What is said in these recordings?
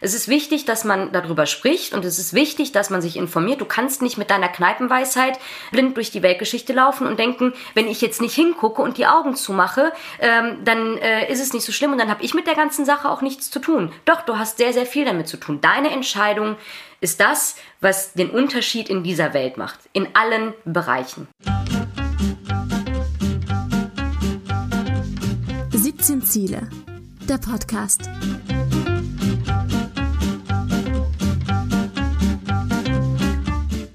Es ist wichtig, dass man darüber spricht und es ist wichtig, dass man sich informiert. Du kannst nicht mit deiner Kneipenweisheit blind durch die Weltgeschichte laufen und denken, wenn ich jetzt nicht hingucke und die Augen zumache, ähm, dann äh, ist es nicht so schlimm und dann habe ich mit der ganzen Sache auch nichts zu tun. Doch, du hast sehr, sehr viel damit zu tun. Deine Entscheidung ist das, was den Unterschied in dieser Welt macht. In allen Bereichen. 17 Ziele. Der Podcast.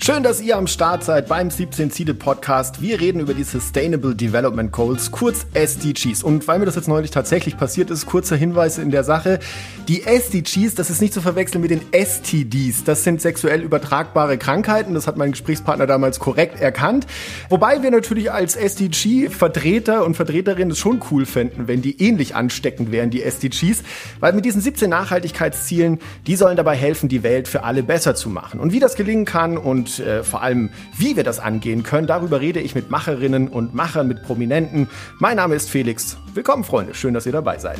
Schön, dass ihr am Start seid beim 17 Ziele Podcast. Wir reden über die Sustainable Development Goals, kurz SDGs. Und weil mir das jetzt neulich tatsächlich passiert ist, kurzer Hinweis in der Sache. Die SDGs, das ist nicht zu verwechseln mit den STDs. Das sind sexuell übertragbare Krankheiten. Das hat mein Gesprächspartner damals korrekt erkannt. Wobei wir natürlich als SDG-Vertreter und Vertreterinnen es schon cool fänden, wenn die ähnlich ansteckend wären, die SDGs. Weil mit diesen 17 Nachhaltigkeitszielen, die sollen dabei helfen, die Welt für alle besser zu machen. Und wie das gelingen kann und äh, vor allem, wie wir das angehen können, darüber rede ich mit Macherinnen und Machern, mit Prominenten. Mein Name ist Felix. Willkommen, Freunde. Schön, dass ihr dabei seid.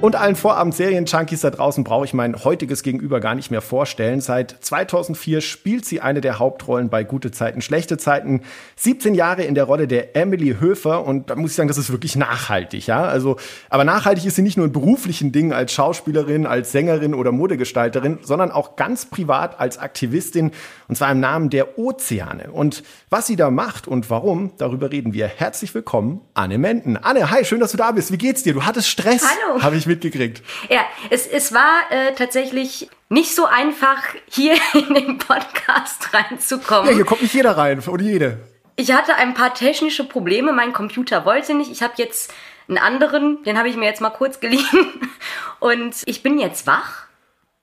Und allen Vorabend-Serien-Junkies da draußen brauche ich mein heutiges Gegenüber gar nicht mehr vorstellen. Seit 2004 spielt sie eine der Hauptrollen bei Gute Zeiten, Schlechte Zeiten. 17 Jahre in der Rolle der Emily Höfer und da muss ich sagen, das ist wirklich nachhaltig, ja. Also, aber nachhaltig ist sie nicht nur in beruflichen Dingen als Schauspielerin, als Sängerin oder Modegestalterin, sondern auch ganz privat als Aktivistin und zwar im Namen der Ozeane. Und was sie da macht und warum, darüber reden wir. Herzlich willkommen, Anne Menden. Anne, hi, schön, dass du da bist. Wie geht's dir? Du hattest Stress. Hallo. Habe ich mitgekriegt. Ja, es, es war äh, tatsächlich nicht so einfach, hier in den Podcast reinzukommen. Ja, hier kommt nicht jeder rein oder jede. Ich hatte ein paar technische Probleme. Mein Computer wollte nicht. Ich habe jetzt einen anderen, den habe ich mir jetzt mal kurz geliehen. Und ich bin jetzt wach,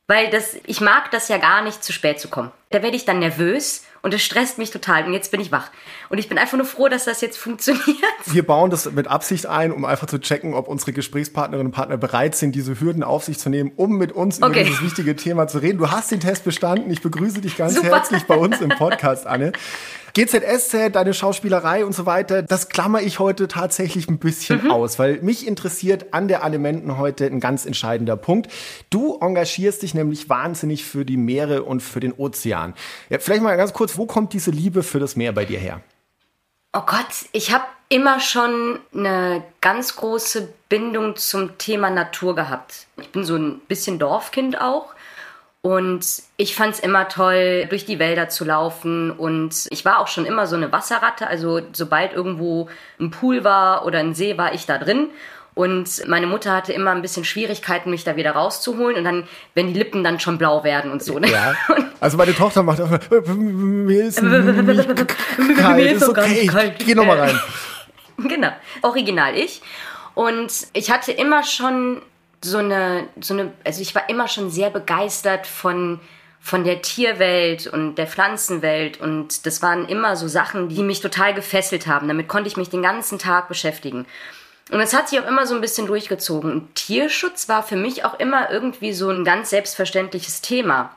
weil das, ich mag das ja gar nicht, zu spät zu kommen. Da werde ich dann nervös und es stresst mich total. Und jetzt bin ich wach. Und ich bin einfach nur froh, dass das jetzt funktioniert. Wir bauen das mit Absicht ein, um einfach zu checken, ob unsere Gesprächspartnerinnen und Partner bereit sind, diese Hürden auf sich zu nehmen, um mit uns okay. über dieses wichtige Thema zu reden. Du hast den Test bestanden. Ich begrüße dich ganz Super. herzlich bei uns im Podcast, Anne. GZSZ, deine Schauspielerei und so weiter, das klammer ich heute tatsächlich ein bisschen mhm. aus, weil mich interessiert an der Alimenten heute ein ganz entscheidender Punkt. Du engagierst dich nämlich wahnsinnig für die Meere und für den Ozean. Ja, vielleicht mal ganz kurz, wo kommt diese Liebe für das Meer bei dir her? Oh Gott, ich habe immer schon eine ganz große Bindung zum Thema Natur gehabt. Ich bin so ein bisschen Dorfkind auch. Und ich fand es immer toll, durch die Wälder zu laufen. Und ich war auch schon immer so eine Wasserratte. Also sobald irgendwo ein Pool war oder ein See, war ich da drin. Und meine Mutter hatte immer ein bisschen Schwierigkeiten, mich da wieder rauszuholen. Und dann, wenn die Lippen dann schon blau werden und so. Ne? Ja. Also meine Tochter macht auch, mir ist kalt. ist okay, kalt. geh nochmal rein. Genau, original ich. Und ich hatte immer schon so eine, so eine, also ich war immer schon sehr begeistert von, von der Tierwelt und der Pflanzenwelt und das waren immer so Sachen, die mich total gefesselt haben. Damit konnte ich mich den ganzen Tag beschäftigen. Und es hat sich auch immer so ein bisschen durchgezogen. Und Tierschutz war für mich auch immer irgendwie so ein ganz selbstverständliches Thema.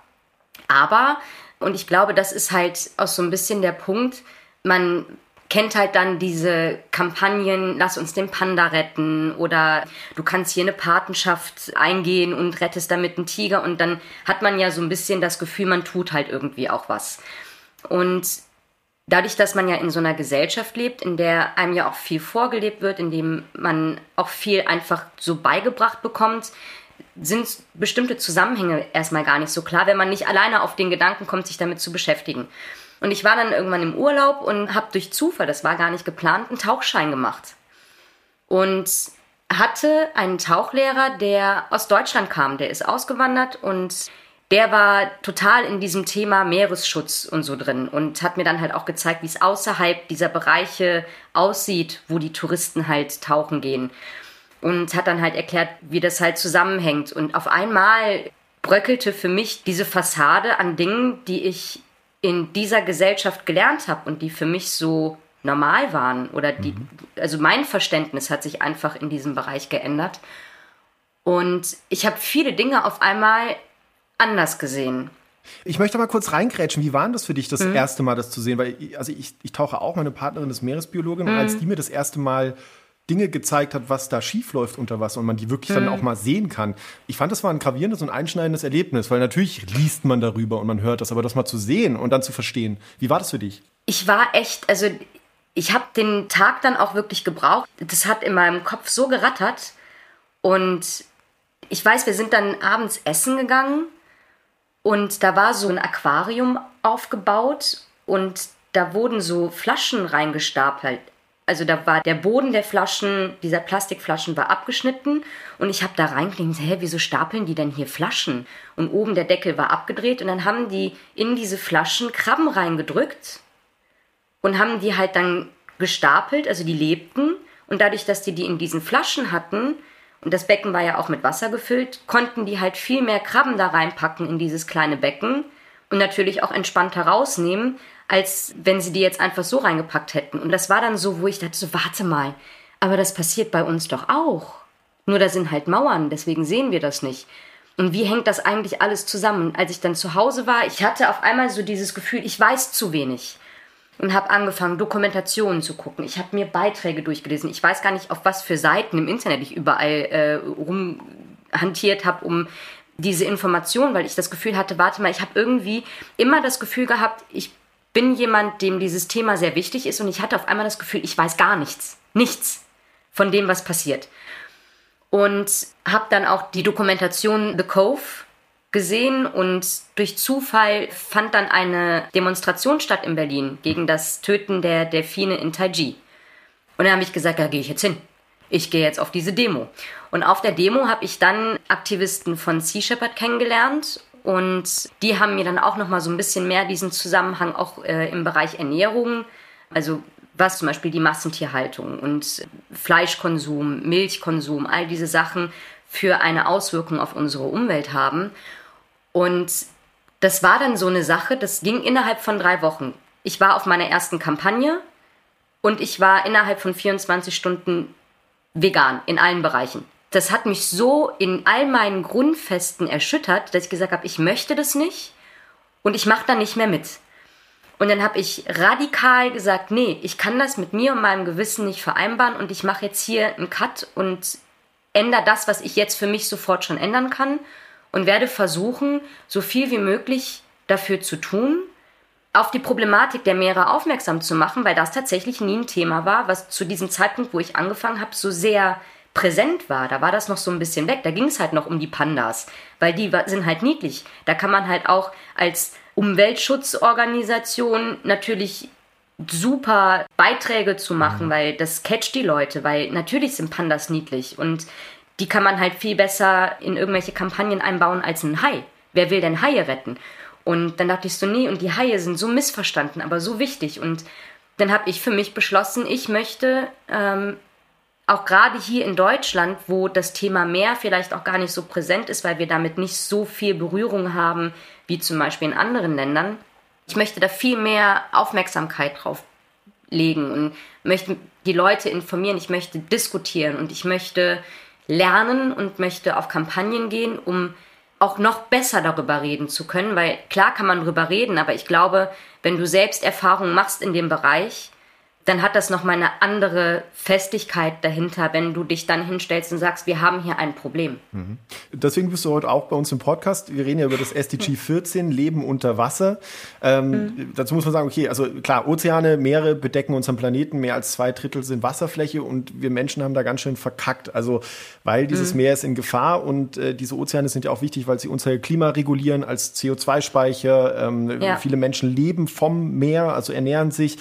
Aber, und ich glaube, das ist halt auch so ein bisschen der Punkt, man kennt halt dann diese Kampagnen, lass uns den Panda retten oder du kannst hier eine Patenschaft eingehen und rettest damit einen Tiger und dann hat man ja so ein bisschen das Gefühl, man tut halt irgendwie auch was. Und dadurch, dass man ja in so einer Gesellschaft lebt, in der einem ja auch viel vorgelebt wird, in dem man auch viel einfach so beigebracht bekommt, sind bestimmte Zusammenhänge erstmal gar nicht so klar, wenn man nicht alleine auf den Gedanken kommt, sich damit zu beschäftigen. Und ich war dann irgendwann im Urlaub und habe durch Zufall, das war gar nicht geplant, einen Tauchschein gemacht. Und hatte einen Tauchlehrer, der aus Deutschland kam, der ist ausgewandert und der war total in diesem Thema Meeresschutz und so drin und hat mir dann halt auch gezeigt, wie es außerhalb dieser Bereiche aussieht, wo die Touristen halt tauchen gehen. Und hat dann halt erklärt, wie das halt zusammenhängt. Und auf einmal bröckelte für mich diese Fassade an Dingen, die ich in dieser Gesellschaft gelernt habe und die für mich so normal waren oder die, mhm. also mein Verständnis hat sich einfach in diesem Bereich geändert. Und ich habe viele Dinge auf einmal anders gesehen. Ich möchte mal kurz reingrätschen. Wie war das für dich, das mhm. erste Mal das zu sehen? Weil also ich, ich tauche auch, meine Partnerin ist Meeresbiologin, mhm. und als die mir das erste Mal Dinge gezeigt hat, was da schief läuft unter Wasser und man die wirklich mhm. dann auch mal sehen kann. Ich fand, das war ein gravierendes und einschneidendes Erlebnis, weil natürlich liest man darüber und man hört das, aber das mal zu sehen und dann zu verstehen. Wie war das für dich? Ich war echt, also ich habe den Tag dann auch wirklich gebraucht. Das hat in meinem Kopf so gerattert und ich weiß, wir sind dann abends essen gegangen und da war so ein Aquarium aufgebaut und da wurden so Flaschen reingestapelt. Also da war der Boden der Flaschen, dieser Plastikflaschen war abgeschnitten und ich habe da reingelegt, hä, wieso stapeln die denn hier Flaschen? Und oben der Deckel war abgedreht und dann haben die in diese Flaschen Krabben reingedrückt und haben die halt dann gestapelt, also die lebten und dadurch, dass die die in diesen Flaschen hatten und das Becken war ja auch mit Wasser gefüllt, konnten die halt viel mehr Krabben da reinpacken in dieses kleine Becken und natürlich auch entspannter rausnehmen, als wenn sie die jetzt einfach so reingepackt hätten. Und das war dann so, wo ich dachte, so warte mal, aber das passiert bei uns doch auch. Nur da sind halt Mauern, deswegen sehen wir das nicht. Und wie hängt das eigentlich alles zusammen? Als ich dann zu Hause war, ich hatte auf einmal so dieses Gefühl, ich weiß zu wenig. Und habe angefangen, Dokumentationen zu gucken. Ich habe mir Beiträge durchgelesen. Ich weiß gar nicht, auf was für Seiten im Internet ich überall äh, rumhantiert habe, um diese Informationen, weil ich das Gefühl hatte, warte mal, ich habe irgendwie immer das Gefühl gehabt, ich bin jemand, dem dieses Thema sehr wichtig ist und ich hatte auf einmal das Gefühl, ich weiß gar nichts. Nichts von dem, was passiert. Und habe dann auch die Dokumentation The Cove gesehen und durch Zufall fand dann eine Demonstration statt in Berlin gegen das Töten der Delfine in Taiji. Und dann habe ich gesagt, da gehe ich jetzt hin. Ich gehe jetzt auf diese Demo. Und auf der Demo habe ich dann Aktivisten von Sea Shepherd kennengelernt und die haben mir dann auch noch mal so ein bisschen mehr diesen Zusammenhang auch äh, im Bereich Ernährung, also was zum Beispiel die Massentierhaltung und Fleischkonsum, Milchkonsum, all diese Sachen für eine Auswirkung auf unsere Umwelt haben. Und das war dann so eine Sache, das ging innerhalb von drei Wochen. Ich war auf meiner ersten Kampagne und ich war innerhalb von 24 Stunden vegan in allen Bereichen das hat mich so in all meinen Grundfesten erschüttert, dass ich gesagt habe, ich möchte das nicht und ich mache da nicht mehr mit. Und dann habe ich radikal gesagt, nee, ich kann das mit mir und meinem Gewissen nicht vereinbaren und ich mache jetzt hier einen Cut und ändere das, was ich jetzt für mich sofort schon ändern kann und werde versuchen, so viel wie möglich dafür zu tun, auf die Problematik der Meere aufmerksam zu machen, weil das tatsächlich nie ein Thema war, was zu diesem Zeitpunkt, wo ich angefangen habe, so sehr präsent war, da war das noch so ein bisschen weg. Da ging es halt noch um die Pandas, weil die sind halt niedlich. Da kann man halt auch als Umweltschutzorganisation natürlich super Beiträge zu machen, mhm. weil das catcht die Leute, weil natürlich sind Pandas niedlich und die kann man halt viel besser in irgendwelche Kampagnen einbauen als ein Hai. Wer will denn Haie retten? Und dann dachte ich so, nee, und die Haie sind so missverstanden, aber so wichtig. Und dann habe ich für mich beschlossen, ich möchte ähm, auch gerade hier in Deutschland, wo das Thema Meer vielleicht auch gar nicht so präsent ist, weil wir damit nicht so viel Berührung haben wie zum Beispiel in anderen Ländern. Ich möchte da viel mehr Aufmerksamkeit drauf legen und möchte die Leute informieren, ich möchte diskutieren und ich möchte lernen und möchte auf Kampagnen gehen, um auch noch besser darüber reden zu können, weil klar kann man darüber reden, aber ich glaube, wenn du selbst Erfahrungen machst in dem Bereich, dann hat das nochmal eine andere Festigkeit dahinter, wenn du dich dann hinstellst und sagst, wir haben hier ein Problem. Mhm. Deswegen bist du heute auch bei uns im Podcast. Wir reden ja über das SDG 14, Leben unter Wasser. Ähm, mhm. Dazu muss man sagen, okay, also klar, Ozeane, Meere bedecken unseren Planeten, mehr als zwei Drittel sind Wasserfläche und wir Menschen haben da ganz schön verkackt. Also, weil dieses mhm. Meer ist in Gefahr und äh, diese Ozeane sind ja auch wichtig, weil sie unser Klima regulieren als CO2-Speicher. Ähm, ja. Viele Menschen leben vom Meer, also ernähren sich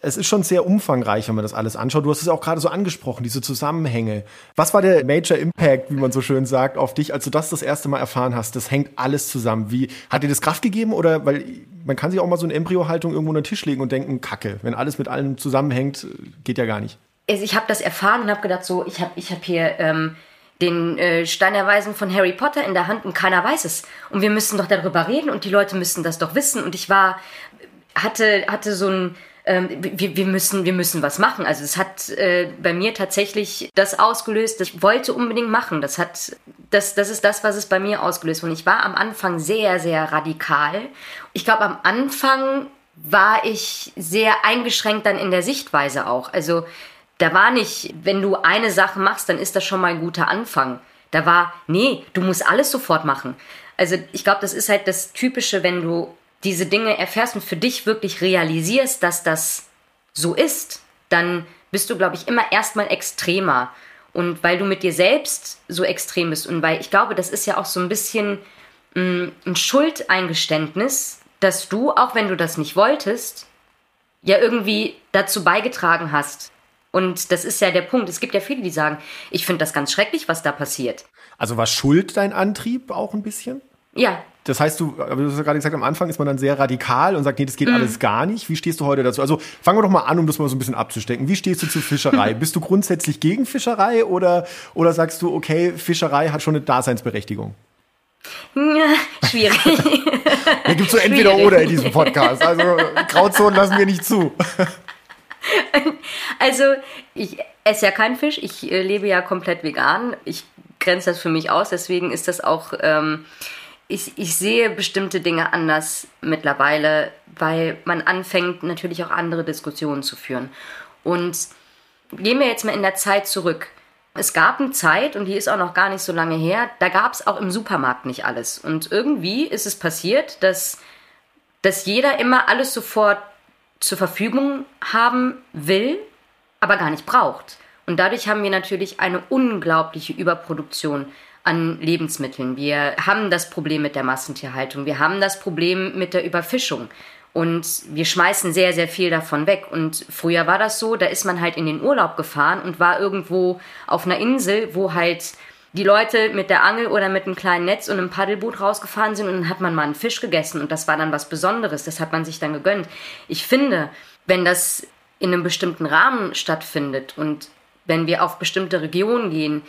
es ist schon sehr umfangreich, wenn man das alles anschaut. Du hast es auch gerade so angesprochen, diese Zusammenhänge. Was war der Major Impact, wie man so schön sagt, auf dich, als du das das erste Mal erfahren hast? Das hängt alles zusammen. Wie hat dir das Kraft gegeben oder weil man kann sich auch mal so eine Embryohaltung irgendwo unter den Tisch legen und denken, Kacke, wenn alles mit allem zusammenhängt, geht ja gar nicht. Also ich habe das erfahren und habe gedacht, so ich habe ich hab hier ähm, den äh, Stein von Harry Potter in der Hand und keiner weiß es. Und wir müssen doch darüber reden und die Leute müssen das doch wissen. Und ich war, hatte, hatte so ein ähm, wir, wir, müssen, wir müssen was machen. Also es hat äh, bei mir tatsächlich das ausgelöst, das wollte unbedingt machen. Das hat, das, das ist das, was es bei mir ausgelöst. Und ich war am Anfang sehr, sehr radikal. Ich glaube, am Anfang war ich sehr eingeschränkt dann in der Sichtweise auch. Also Da war nicht, wenn du eine Sache machst, dann ist das schon mal ein guter Anfang. Da war, nee, du musst alles sofort machen. Also ich glaube, das ist halt das Typische, wenn du diese Dinge erfährst und für dich wirklich realisierst, dass das so ist, dann bist du, glaube ich, immer erstmal extremer. Und weil du mit dir selbst so extrem bist und weil ich glaube, das ist ja auch so ein bisschen mh, mm, ein Schuldeingeständnis, dass du, auch wenn du das nicht wolltest, ja irgendwie dazu beigetragen hast. Und das ist ja der Punkt. Es gibt ja viele, die sagen, ich finde das ganz schrecklich, was da passiert. Also war Schuld dein Antrieb auch ein bisschen? Ja. Das heißt, du, du hast ja gerade gesagt, am Anfang ist man dann sehr radikal und sagt, nee, das geht mm. alles gar nicht. Wie stehst du heute dazu? Also fangen wir doch mal an, um das mal so ein bisschen abzustecken. Wie stehst du zu Fischerei? Bist du grundsätzlich gegen Fischerei oder, oder sagst du, okay, Fischerei hat schon eine Daseinsberechtigung? Ja, schwierig. da gibt es so entweder oder in diesem Podcast. Also Grauzonen lassen wir nicht zu. also ich esse ja keinen Fisch. Ich äh, lebe ja komplett vegan. Ich grenze das für mich aus. Deswegen ist das auch... Ähm, ich, ich sehe bestimmte Dinge anders mittlerweile, weil man anfängt natürlich auch andere Diskussionen zu führen. Und gehen wir jetzt mal in der Zeit zurück. Es gab eine Zeit, und die ist auch noch gar nicht so lange her, da gab es auch im Supermarkt nicht alles. Und irgendwie ist es passiert, dass, dass jeder immer alles sofort zur Verfügung haben will, aber gar nicht braucht. Und dadurch haben wir natürlich eine unglaubliche Überproduktion an Lebensmitteln. Wir haben das Problem mit der Massentierhaltung. Wir haben das Problem mit der Überfischung. Und wir schmeißen sehr, sehr viel davon weg. Und früher war das so, da ist man halt in den Urlaub gefahren und war irgendwo auf einer Insel, wo halt die Leute mit der Angel oder mit einem kleinen Netz und einem Paddelboot rausgefahren sind und dann hat man mal einen Fisch gegessen und das war dann was Besonderes. Das hat man sich dann gegönnt. Ich finde, wenn das in einem bestimmten Rahmen stattfindet und wenn wir auf bestimmte Regionen gehen,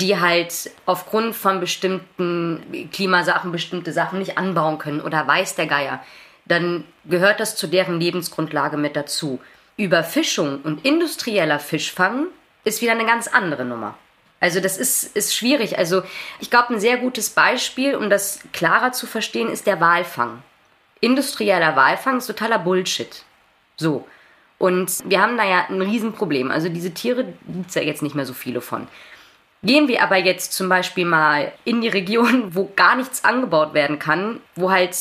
die halt aufgrund von bestimmten Klimasachen bestimmte Sachen nicht anbauen können oder weiß der Geier, dann gehört das zu deren Lebensgrundlage mit dazu. Überfischung und industrieller Fischfang ist wieder eine ganz andere Nummer. Also das ist, ist schwierig. Also ich glaube, ein sehr gutes Beispiel, um das klarer zu verstehen, ist der Walfang. Industrieller Walfang ist totaler Bullshit. So. Und wir haben da ja ein Riesenproblem. Also diese Tiere gibt es ja jetzt nicht mehr so viele von. Gehen wir aber jetzt zum Beispiel mal in die Region, wo gar nichts angebaut werden kann, wo halt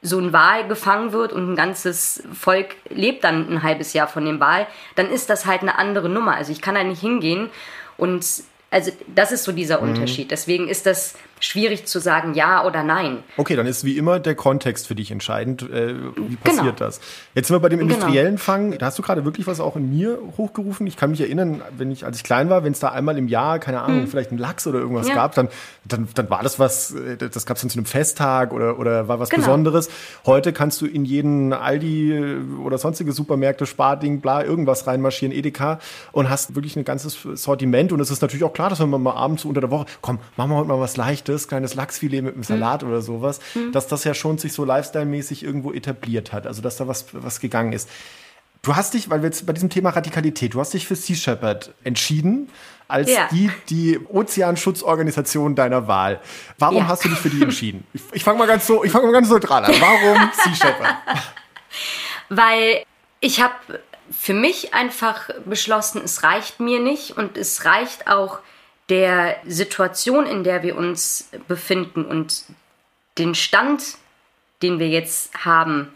so ein Wal gefangen wird und ein ganzes Volk lebt dann ein halbes Jahr von dem Wal, dann ist das halt eine andere Nummer. Also ich kann da nicht hingehen und also das ist so dieser mhm. Unterschied. Deswegen ist das schwierig zu sagen ja oder nein. Okay, dann ist wie immer der Kontext für dich entscheidend. Äh, wie passiert genau. das? Jetzt sind wir bei dem genau. industriellen genau. Fang. Da hast du gerade wirklich was auch in mir hochgerufen. Ich kann mich erinnern, wenn ich, als ich klein war, wenn es da einmal im Jahr, keine Ahnung, hm. vielleicht einen Lachs oder irgendwas ja. gab, dann, dann, dann war das was, äh, das gab es dann zu einem Festtag oder, oder war was genau. Besonderes. Heute kannst du in jeden Aldi äh, oder sonstige Supermärkte, Sparding, bla, irgendwas reinmarschieren, Edeka und hast wirklich ein ganzes Sortiment. Und es ist natürlich auch klar, dass wenn man mal abends unter der Woche, komm, machen wir heute mal was Leichtes leichtes, kleines Lachsfilet mit einem Salat mhm. oder sowas, mhm. dass das ja schon sich so lifestyle-mäßig irgendwo etabliert hat. Also, dass da was, was gegangen ist. Du hast dich, weil wir jetzt bei diesem Thema Radikalität, du hast dich für Sea Shepherd entschieden als ja. die, die Ozeanschutzorganisation deiner Wahl. Warum ja. hast du dich für die entschieden? Ich, ich fange mal ganz so, ich fange mal ganz neutral an. Warum Sea Shepherd? Weil ich habe für mich einfach beschlossen, es reicht mir nicht und es reicht auch der Situation, in der wir uns befinden und den Stand, den wir jetzt haben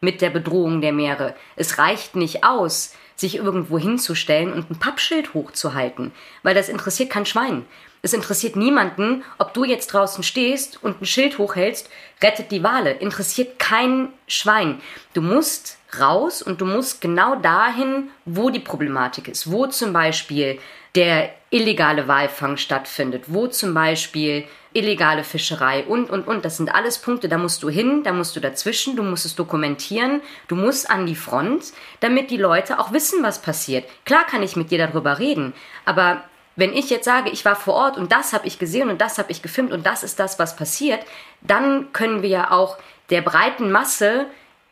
mit der Bedrohung der Meere. Es reicht nicht aus, sich irgendwo hinzustellen und ein Pappschild hochzuhalten, weil das interessiert kein Schwein. Es interessiert niemanden, ob du jetzt draußen stehst und ein Schild hochhältst, rettet die Wale. Interessiert kein Schwein. Du musst raus und du musst genau dahin, wo die Problematik ist. Wo zum Beispiel der illegale Walfang stattfindet, wo zum Beispiel illegale Fischerei und, und, und. Das sind alles Punkte, da musst du hin, da musst du dazwischen, du musst es dokumentieren, du musst an die Front, damit die Leute auch wissen, was passiert. Klar kann ich mit dir darüber reden, aber wenn ich jetzt sage, ich war vor Ort und das habe ich gesehen und das habe ich gefilmt und das ist das, was passiert, dann können wir ja auch der breiten Masse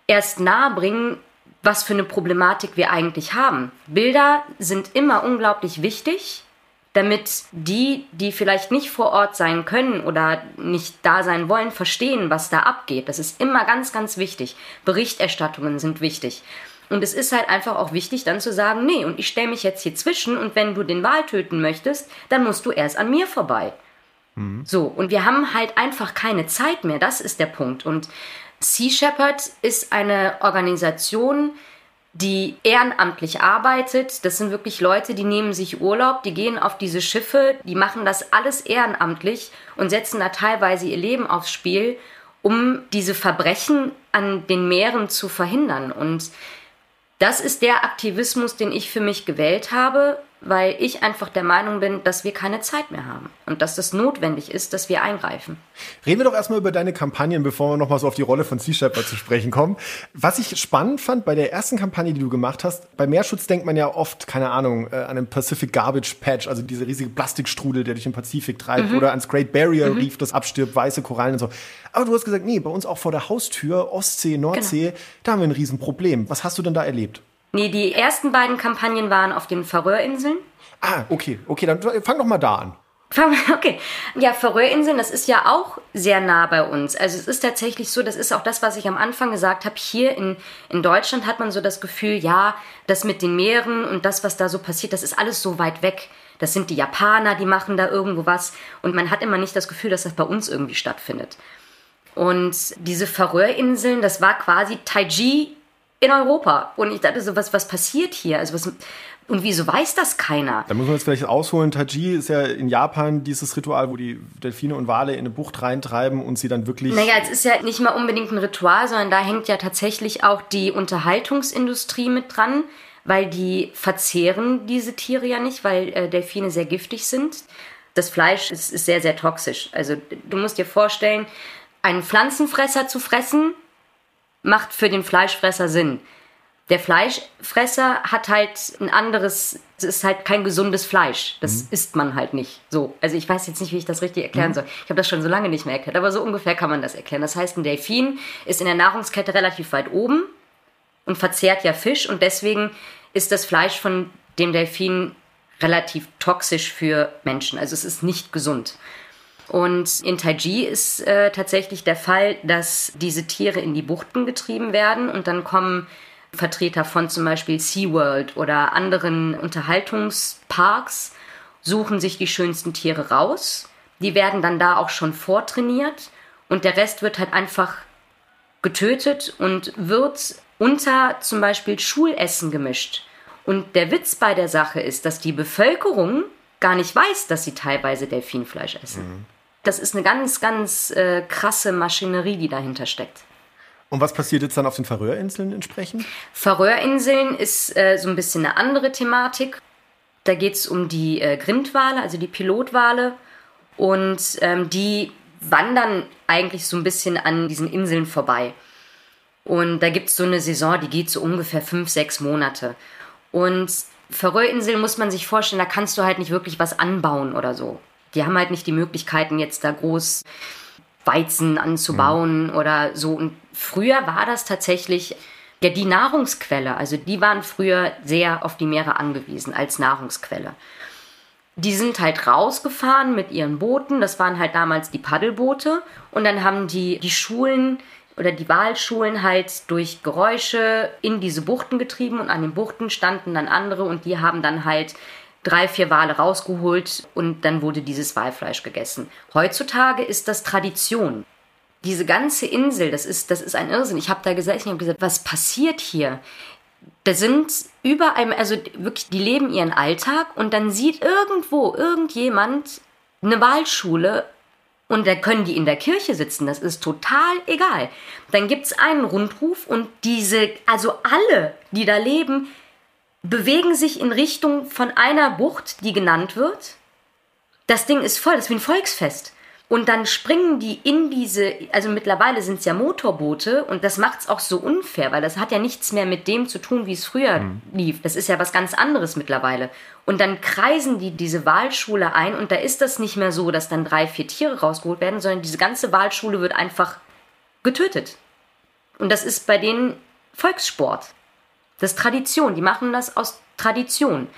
erst nahebringen, was für eine Problematik wir eigentlich haben. Bilder sind immer unglaublich wichtig, damit die, die vielleicht nicht vor Ort sein können oder nicht da sein wollen, verstehen, was da abgeht. Das ist immer ganz, ganz wichtig. Berichterstattungen sind wichtig. Und es ist halt einfach auch wichtig, dann zu sagen, nee, und ich stelle mich jetzt hier zwischen und wenn du den Wal töten möchtest, dann musst du erst an mir vorbei. Mhm. So, und wir haben halt einfach keine Zeit mehr, das ist der Punkt. Und Sea Shepherd ist eine Organisation, die ehrenamtlich arbeitet. Das sind wirklich Leute, die nehmen sich Urlaub, die gehen auf diese Schiffe, die machen das alles ehrenamtlich und setzen da teilweise ihr Leben aufs Spiel, um diese Verbrechen an den Meeren zu verhindern. Und das ist der Aktivismus, den ich für mich gewählt habe, weil ich einfach der Meinung bin, dass wir keine Zeit mehr haben und dass es notwendig ist, dass wir eingreifen. Reden wir doch erstmal über deine Kampagnen, bevor wir nochmal so auf die Rolle von Sea Shepherd zu sprechen kommen. Was ich spannend fand bei der ersten Kampagne, die du gemacht hast, bei Meerschutz denkt man ja oft, keine Ahnung, äh, an den Pacific Garbage Patch, also diese riesige Plastikstrudel, der durch den Pazifik treibt, mhm. oder ans Great Barrier mhm. Reef, das abstirbt, weiße Korallen und so. Aber du hast gesagt, nee, bei uns auch vor der Haustür, Ostsee, Nordsee, genau. da haben wir ein Riesenproblem. Was hast du denn da erlebt? Nee, die ersten beiden Kampagnen waren auf den Färöerinseln. Ah, okay, okay, dann fang doch mal da an. Okay. Ja, Färöerinseln, das ist ja auch sehr nah bei uns. Also es ist tatsächlich so, das ist auch das, was ich am Anfang gesagt habe. Hier in, in Deutschland hat man so das Gefühl, ja, das mit den Meeren und das, was da so passiert, das ist alles so weit weg. Das sind die Japaner, die machen da irgendwo was. Und man hat immer nicht das Gefühl, dass das bei uns irgendwie stattfindet. Und diese Färöerinseln, das war quasi Taiji in Europa. Und ich dachte so, was, was passiert hier? Also was, und wieso weiß das keiner? Da muss man jetzt vielleicht ausholen. Taiji ist ja in Japan dieses Ritual, wo die Delfine und Wale in eine Bucht reintreiben und sie dann wirklich. Naja, es ist ja nicht mal unbedingt ein Ritual, sondern da hängt ja tatsächlich auch die Unterhaltungsindustrie mit dran, weil die verzehren diese Tiere ja nicht, weil äh, Delfine sehr giftig sind. Das Fleisch ist, ist sehr, sehr toxisch. Also du musst dir vorstellen, einen Pflanzenfresser zu fressen, macht für den Fleischfresser Sinn. Der Fleischfresser hat halt ein anderes, es ist halt kein gesundes Fleisch. Das mhm. isst man halt nicht. So. Also ich weiß jetzt nicht, wie ich das richtig erklären mhm. soll. Ich habe das schon so lange nicht mehr erklärt, aber so ungefähr kann man das erklären. Das heißt, ein Delfin ist in der Nahrungskette relativ weit oben und verzehrt ja Fisch und deswegen ist das Fleisch von dem Delfin relativ toxisch für Menschen. Also es ist nicht gesund. Und in Taiji ist äh, tatsächlich der Fall, dass diese Tiere in die Buchten getrieben werden und dann kommen Vertreter von zum Beispiel SeaWorld oder anderen Unterhaltungsparks, suchen sich die schönsten Tiere raus. Die werden dann da auch schon vortrainiert und der Rest wird halt einfach getötet und wird unter zum Beispiel Schulessen gemischt. Und der Witz bei der Sache ist, dass die Bevölkerung gar nicht weiß, dass sie teilweise Delfinfleisch essen. Mhm. Das ist eine ganz, ganz äh, krasse Maschinerie, die dahinter steckt. Und was passiert jetzt dann auf den Färöerinseln entsprechend? Färöerinseln ist äh, so ein bisschen eine andere Thematik. Da geht es um die äh, Grindwale, also die Pilotwale. Und ähm, die wandern eigentlich so ein bisschen an diesen Inseln vorbei. Und da gibt es so eine Saison, die geht so ungefähr fünf, sechs Monate. Und Färöinseln muss man sich vorstellen, da kannst du halt nicht wirklich was anbauen oder so. Die haben halt nicht die Möglichkeiten, jetzt da groß Weizen anzubauen mhm. oder so. Und früher war das tatsächlich ja die Nahrungsquelle. Also die waren früher sehr auf die Meere angewiesen als Nahrungsquelle. Die sind halt rausgefahren mit ihren Booten. Das waren halt damals die Paddelboote. Und dann haben die, die Schulen oder die Wahlschulen halt durch Geräusche in diese Buchten getrieben und an den Buchten standen dann andere und die haben dann halt drei, vier Wale rausgeholt und dann wurde dieses Walfleisch gegessen. Heutzutage ist das Tradition. Diese ganze Insel, das ist, das ist ein Irrsinn. Ich habe da gesessen und gesagt, was passiert hier? Da sind überall, also wirklich, die leben ihren Alltag und dann sieht irgendwo irgendjemand eine Wahlschule und da können die in der Kirche sitzen, das ist total egal. Dann gibt es einen Rundruf und diese, also alle, die da leben, bewegen sich in Richtung von einer Bucht, die genannt wird. Das Ding ist voll, das ist wie ein Volksfest. Und dann springen die in diese, also mittlerweile sind es ja Motorboote und das macht es auch so unfair, weil das hat ja nichts mehr mit dem zu tun, wie es früher mhm. lief. Das ist ja was ganz anderes mittlerweile. Und dann kreisen die diese Wahlschule ein und da ist das nicht mehr so, dass dann drei, vier Tiere rausgeholt werden, sondern diese ganze Wahlschule wird einfach getötet. Und das ist bei denen Volkssport. Das ist Tradition. Die machen das aus Tradition.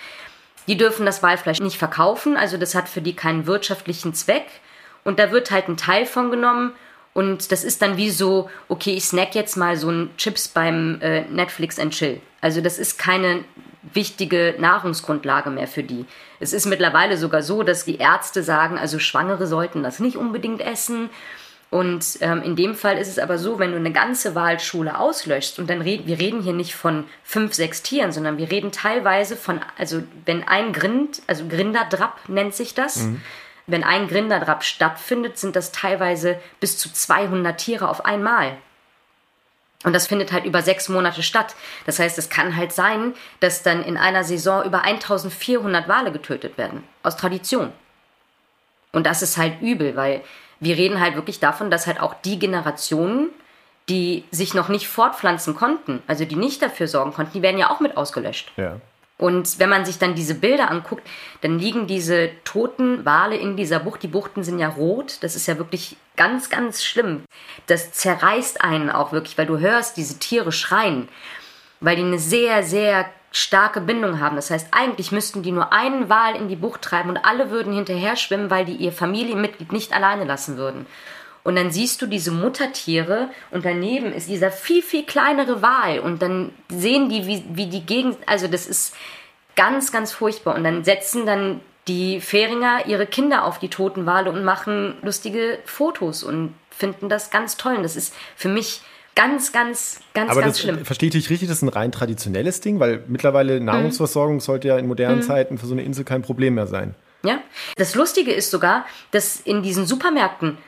Die dürfen das Walfleisch nicht verkaufen, also das hat für die keinen wirtschaftlichen Zweck. Und da wird halt ein Teil von genommen Und das ist dann wie so, okay, ich snack jetzt mal so ein Chips beim äh, Netflix and Chill. Also das ist keine wichtige Nahrungsgrundlage mehr für die. Es ist mittlerweile sogar so, dass die Ärzte sagen, also Schwangere sollten das nicht unbedingt essen. Und ähm, in dem Fall ist es aber so, wenn du eine ganze Wahlschule auslöschst und dann reden, wir reden hier nicht von fünf, sechs Tieren, sondern wir reden teilweise von, also wenn ein Grind, also Grinderdrapp nennt sich das, mhm. wenn ein Grinderdrapp stattfindet, sind das teilweise bis zu 200 Tiere auf einmal. Und das findet halt über sechs Monate statt. Das heißt, es kann halt sein, dass dann in einer Saison über 1400 Wale getötet werden. Aus Tradition. Und das ist halt übel, weil wir reden halt wirklich davon, dass halt auch die Generationen, die sich noch nicht fortpflanzen konnten, also die nicht dafür sorgen konnten, die werden ja auch mit ausgelöscht. Ja. Und wenn man sich dann diese Bilder anguckt, dann liegen diese toten Wale in dieser Bucht. Die Buchten sind ja rot. Das ist ja wirklich ganz, ganz schlimm. Das zerreißt einen auch wirklich, weil du hörst diese Tiere schreien, weil die eine sehr, sehr starke Bindung haben. Das heißt, eigentlich müssten die nur einen Wal in die Bucht treiben und alle würden hinterher schwimmen, weil die ihr Familienmitglied nicht alleine lassen würden. Und dann siehst du diese Muttertiere und daneben ist dieser viel, viel kleinere Wal. Und dann sehen die, wie, wie die Gegend, also das ist ganz, ganz furchtbar. Und dann setzen dann die Fähringer ihre Kinder auf die toten Wale und machen lustige Fotos und finden das ganz toll. Und das ist für mich ganz, ganz, ganz, Aber ganz das, schlimm. Verstehe ich dich richtig, das ist ein rein traditionelles Ding, weil mittlerweile Nahrungsversorgung mhm. sollte ja in modernen mhm. Zeiten für so eine Insel kein Problem mehr sein. Ja, das Lustige ist sogar, dass in diesen Supermärkten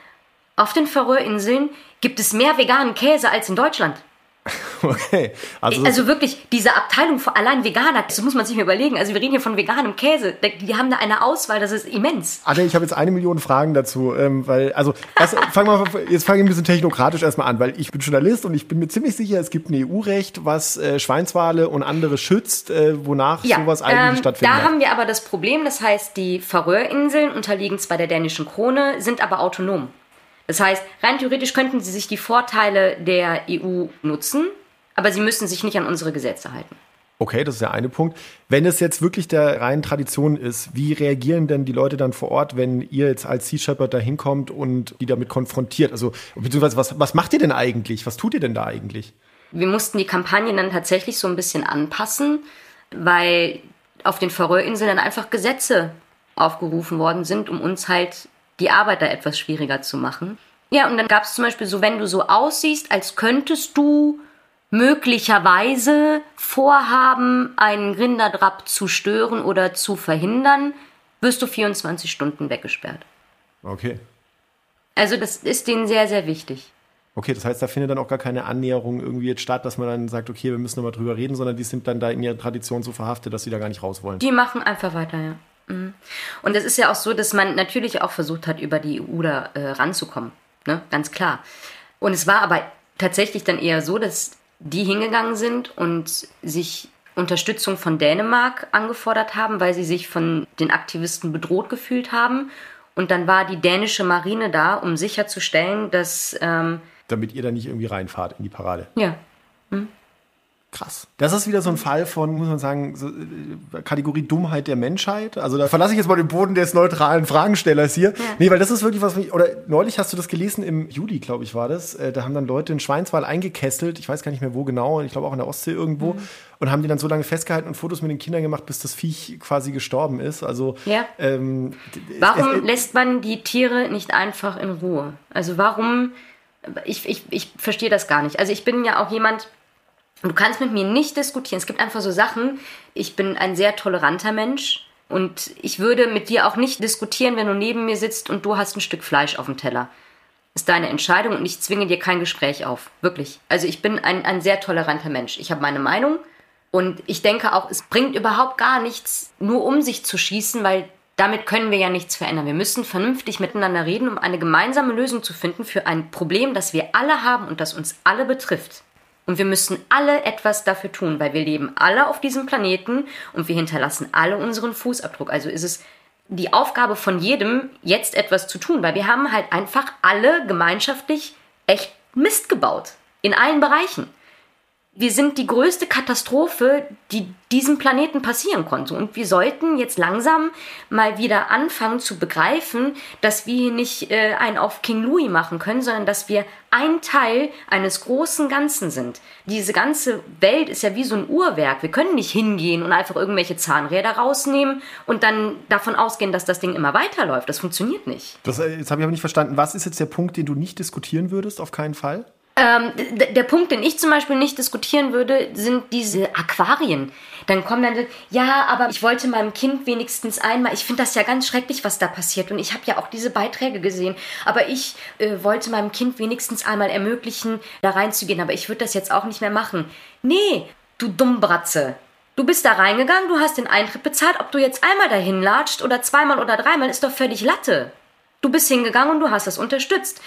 auf den Färöerinseln gibt es mehr veganen Käse als in Deutschland. Okay. Also, also, wirklich, diese Abteilung für allein Veganer, das muss man sich mal überlegen. Also wir reden hier von veganem Käse. Die haben da eine Auswahl, das ist immens. Alter, ich habe jetzt eine Million Fragen dazu, ähm, weil, also, was, fang mal, jetzt fange ich ein bisschen technokratisch erstmal an, weil ich bin Journalist und ich bin mir ziemlich sicher, es gibt ein EU-Recht, was äh, Schweinswale und andere schützt, äh, wonach ja, sowas eigentlich ähm, stattfindet. Da haben wir aber das Problem, das heißt, die Färöerinseln unterliegen zwar der dänischen Krone, sind aber autonom. Das heißt, rein theoretisch könnten sie sich die Vorteile der EU nutzen, aber sie müssen sich nicht an unsere Gesetze halten. Okay, das ist der eine Punkt. Wenn es jetzt wirklich der reinen Tradition ist, wie reagieren denn die Leute dann vor Ort, wenn ihr jetzt als Sea Shepherd da hinkommt und die damit konfrontiert? Also, beziehungsweise, was, was macht ihr denn eigentlich? Was tut ihr denn da eigentlich? Wir mussten die Kampagne dann tatsächlich so ein bisschen anpassen, weil auf den Färöerinseln dann einfach Gesetze aufgerufen worden sind, um uns halt die Arbeit da etwas schwieriger zu machen. Ja, und dann gab es zum Beispiel so, wenn du so aussiehst, als könntest du möglicherweise vorhaben, einen Grinderdrapp zu stören oder zu verhindern, wirst du 24 Stunden weggesperrt. Okay. Also das ist denen sehr, sehr wichtig. Okay, das heißt, da findet dann auch gar keine Annäherung irgendwie jetzt statt, dass man dann sagt, okay, wir müssen nochmal drüber reden, sondern die sind dann da in ihrer Tradition so verhaftet, dass sie da gar nicht raus wollen. Die machen einfach weiter, ja. Mhm. Und es ist ja auch so, dass man natürlich auch versucht hat, über die EU da äh, ranzukommen. Ne? Ganz klar. Und es war aber tatsächlich dann eher so, dass die hingegangen sind und sich Unterstützung von Dänemark angefordert haben, weil sie sich von den Aktivisten bedroht gefühlt haben. Und dann war die dänische Marine da, um sicherzustellen, dass. Ähm, Damit ihr da nicht irgendwie reinfahrt in die Parade. Ja. Hm? Krass. Das ist wieder so ein Fall von, muss man sagen, so, äh, Kategorie Dummheit der Menschheit. Also da verlasse ich jetzt mal den Boden des neutralen Fragenstellers hier. Ja. Nee, weil das ist wirklich was, oder neulich hast du das gelesen, im Juli, glaube ich, war das. Äh, da haben dann Leute einen Schweinswal eingekesselt, ich weiß gar nicht mehr wo genau, ich glaube auch in der Ostsee irgendwo, mhm. und haben die dann so lange festgehalten und Fotos mit den Kindern gemacht, bis das Viech quasi gestorben ist. Also ja. ähm, Warum es, lässt man die Tiere nicht einfach in Ruhe? Also warum, ich, ich, ich verstehe das gar nicht. Also ich bin ja auch jemand, Du kannst mit mir nicht diskutieren. Es gibt einfach so Sachen. Ich bin ein sehr toleranter Mensch und ich würde mit dir auch nicht diskutieren, wenn du neben mir sitzt und du hast ein Stück Fleisch auf dem Teller. Ist deine Entscheidung und ich zwinge dir kein Gespräch auf. Wirklich. Also ich bin ein, ein sehr toleranter Mensch. Ich habe meine Meinung und ich denke auch, es bringt überhaupt gar nichts, nur um sich zu schießen, weil damit können wir ja nichts verändern. Wir müssen vernünftig miteinander reden, um eine gemeinsame Lösung zu finden für ein Problem, das wir alle haben und das uns alle betrifft. Und wir müssen alle etwas dafür tun, weil wir leben alle auf diesem Planeten und wir hinterlassen alle unseren Fußabdruck. Also ist es die Aufgabe von jedem, jetzt etwas zu tun, weil wir haben halt einfach alle gemeinschaftlich echt Mist gebaut. In allen Bereichen. Wir sind die größte Katastrophe, die diesem Planeten passieren konnte. Und wir sollten jetzt langsam mal wieder anfangen zu begreifen, dass wir nicht äh, einen auf King Louis machen können, sondern dass wir ein Teil eines großen Ganzen sind. Diese ganze Welt ist ja wie so ein Uhrwerk. Wir können nicht hingehen und einfach irgendwelche Zahnräder rausnehmen und dann davon ausgehen, dass das Ding immer weiterläuft. Das funktioniert nicht. Das, äh, jetzt habe ich aber nicht verstanden. Was ist jetzt der Punkt, den du nicht diskutieren würdest? Auf keinen Fall? Ähm, der Punkt, den ich zum Beispiel nicht diskutieren würde, sind diese Aquarien. Dann kommen dann, ja, aber ich wollte meinem Kind wenigstens einmal, ich finde das ja ganz schrecklich, was da passiert. Und ich habe ja auch diese Beiträge gesehen. Aber ich äh, wollte meinem Kind wenigstens einmal ermöglichen, da reinzugehen. Aber ich würde das jetzt auch nicht mehr machen. Nee, du Dummbratze. Du bist da reingegangen, du hast den Eintritt bezahlt. Ob du jetzt einmal dahin latscht oder zweimal oder dreimal, ist doch völlig Latte. Du bist hingegangen und du hast das unterstützt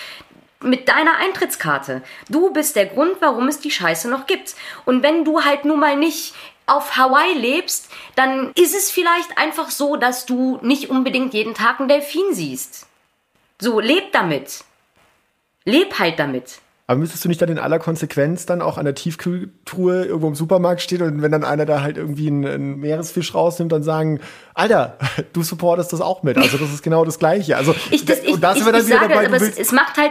mit deiner Eintrittskarte. Du bist der Grund, warum es die Scheiße noch gibt. Und wenn du halt nun mal nicht auf Hawaii lebst, dann ist es vielleicht einfach so, dass du nicht unbedingt jeden Tag einen Delfin siehst. So, leb damit. Leb halt damit. Aber müsstest du nicht dann in aller Konsequenz dann auch an der Tiefkühltruhe irgendwo im Supermarkt stehen und wenn dann einer da halt irgendwie einen, einen, Meeresfisch rausnimmt, dann sagen, Alter, du supportest das auch mit. Also das ist genau das Gleiche. Also ich, das, ich, und da sind wir dann wieder dabei. Aber es, es macht halt,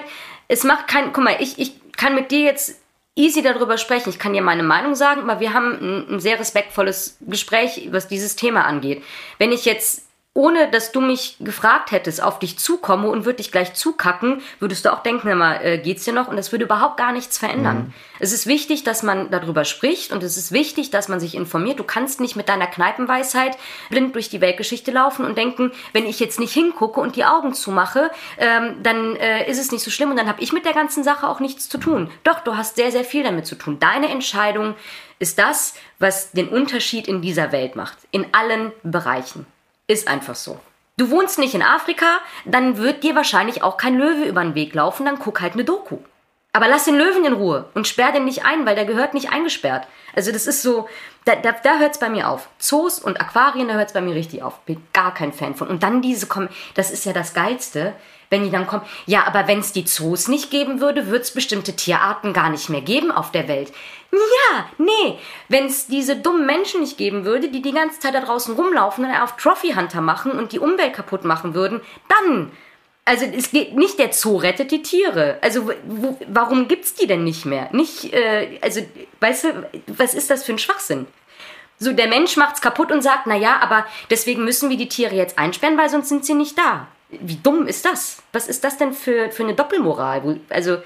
es macht kein, guck mal, ich, ich kann mit dir jetzt easy darüber sprechen. Ich kann dir meine Meinung sagen, aber wir haben ein, ein sehr respektvolles Gespräch, was dieses Thema angeht. Wenn ich jetzt ohne dass du mich gefragt hättest, auf dich zukomme und würde dich gleich zukacken, würdest du auch denken, immer, äh, geht's dir noch? Und das würde überhaupt gar nichts verändern. Mhm. Es ist wichtig, dass man darüber spricht und es ist wichtig, dass man sich informiert. Du kannst nicht mit deiner Kneipenweisheit blind durch die Weltgeschichte laufen und denken, wenn ich jetzt nicht hingucke und die Augen zumache, ähm, dann äh, ist es nicht so schlimm und dann habe ich mit der ganzen Sache auch nichts zu tun. Doch, du hast sehr, sehr viel damit zu tun. Deine Entscheidung ist das, was den Unterschied in dieser Welt macht. In allen Bereichen. Ist einfach so. Du wohnst nicht in Afrika, dann wird dir wahrscheinlich auch kein Löwe über den Weg laufen, dann guck halt eine Doku. Aber lass den Löwen in Ruhe und sperr den nicht ein, weil der gehört nicht eingesperrt. Also das ist so, da, da, da hört es bei mir auf. Zoos und Aquarien, da hört es bei mir richtig auf. Bin gar kein Fan von. Und dann diese, das ist ja das Geilste, wenn die dann kommen, ja, aber wenn es die Zoos nicht geben würde, würde es bestimmte Tierarten gar nicht mehr geben auf der Welt. Ja, nee, wenn es diese dummen Menschen nicht geben würde, die die ganze Zeit da draußen rumlaufen und auf Trophy Hunter machen und die Umwelt kaputt machen würden, dann also es geht nicht der Zoo rettet die Tiere. Also wo, warum gibt's die denn nicht mehr? Nicht äh, also weißt du, was ist das für ein Schwachsinn? So der Mensch macht's kaputt und sagt, na ja, aber deswegen müssen wir die Tiere jetzt einsperren, weil sonst sind sie nicht da. Wie dumm ist das? Was ist das denn für, für eine Doppelmoral? Also